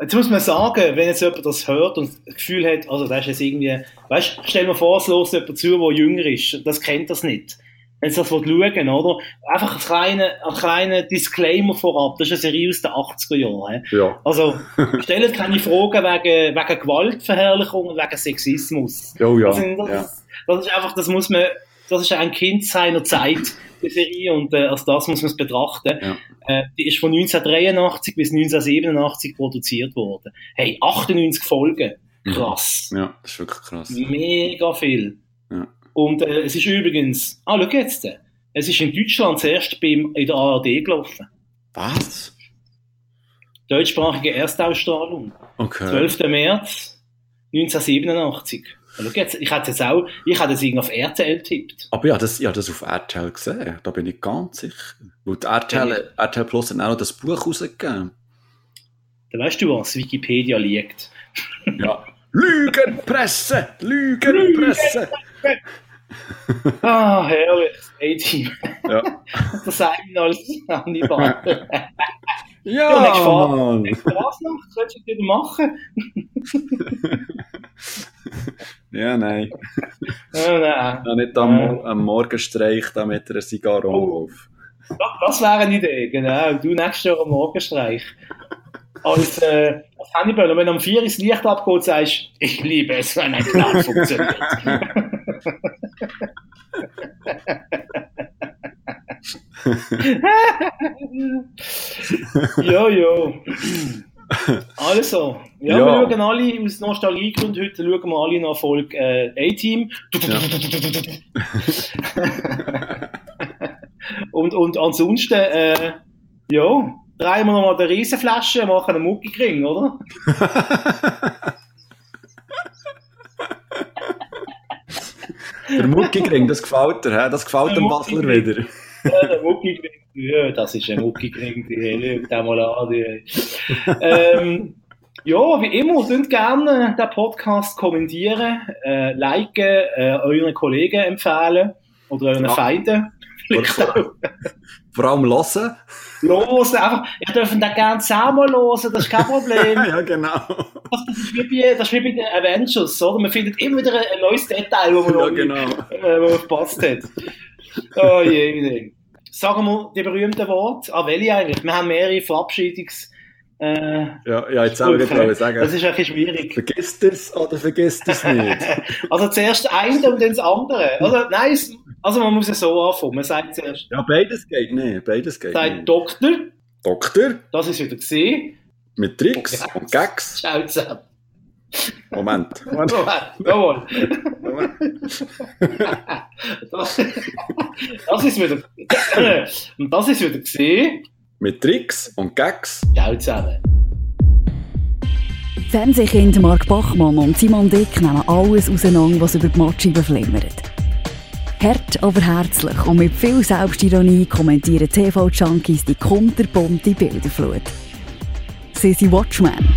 Jetzt muss man sagen, wenn jetzt jemand das hört und das Gefühl hat, also das ist jetzt irgendwie, weißt, stell dir vor, es hört jemand zu, der jünger ist, das kennt das nicht. Wenn sie das schauen oder? Einfach ein kleiner, ein kleiner Disclaimer vorab, das ist eine Serie aus den 80er Jahren. Ja. Also, stellt keine Fragen wegen, wegen Gewaltverherrlichung und wegen Sexismus. Oh ja. Also, das, ja. ist, das ist einfach, das muss man, das ist ein Kind seiner Zeit, die Serie, und äh, als das muss man es betrachten. Ja. Äh, die ist von 1983 bis 1987 produziert worden. Hey, 98 Folgen. Krass. Ja, das ist wirklich krass. Mega viel. Ja. Und äh, es ist übrigens, ah, schau jetzt, es ist in Deutschland zuerst beim, in der ARD gelaufen. Was? Deutschsprachige Erstausstrahlung. Okay. 12. März 1987. Ja, Schau jetzt, ich hätte jetzt auch, ich hätte es irgendwie auf RTL tippt. Aber ja, das, ja, das auf RTL gesehen. Da bin ich ganz sicher. Weil die RTL, RTL Plus hat auch noch das Buch rausgegeben. Dann weißt du was, Wikipedia liegt. Ja. Lügenpresse! Lügenpresse! Ah, herrlich, A-Team. Ja. Das wir als Hannibal. Ja, nicht gefahren. Mann. Was noch? Könntest du wieder machen? Ja, nein. Oh, nein. Ja, nicht am, am Morgenstreich da mit einer Zigarre Oh. auf. Das, das wäre eine Idee, genau. Du nächstes Jahr am Morgenstreich. Als, äh, als Hannibal, und wenn am 4 das Licht abgeht, sagst du, ich liebe es, wenn ein Plan funktioniert. jo, jo. Also, ja, Ja. wir schauen alle aus Nostalgiegründen, heute schauen wir alle nach Folge äh, A-Team. und, und ansonsten, äh, ja, drehen wir nochmal eine Riesenflasche, machen einen Muckikring, oder? Der Muckigring, das gefällt dir, das gefällt dem Basler wieder. Ja, der Muckikring, ja, das ist ein Muckikring, die schau mal an. Die. Ähm, ja, wie immer, könnt gerne den Podcast kommentieren, äh, liken, äh, euren Kollegen empfehlen oder euren Ja. Feinden. Vor allem hören. Los, einfach, ihr dürft den gerne zusammen hören, das ist kein Problem. ja, genau. Das ist wie bei, das ist wie bei den Avengers, oder? Man findet immer wieder ein, neues Detail, wo man Ja, noch genau. äh, wo man verpasst hat. Oh je, je. Sagen wir die berühmten Worte. Ah, welche eigentlich? Wir haben mehrere Verabschiedungs... Äh, Ja, ja jetzt auch wieder sagen. das ist ein bisschen schwierig. Vergisst es oder vergisst es nicht? Also zuerst das eine und dann das andere. Also, nein, es, also man muss es so anfangen. Man sagt zuerst, ja, beides geht nicht. Beides geht sagt nicht. Doktor, Doktor das ist wieder gesehen. mit Tricks und Gags. Ciao zusammen. Moment. Moment. Jawohl. Moment. Das, das ist wieder. Und das ist wieder gesehen. Mit Tricks und Gags. Ciao zusammen. Fernsehkind Mark Bachmann und Simon Dick nehmen alles auseinander, was über die Matscheibe flimmert. Hart, aber herzlich und mit viel Selbstironie kommentieren TV-Junkies die kunterbunte Bilderflut. Sie sind Watchmen.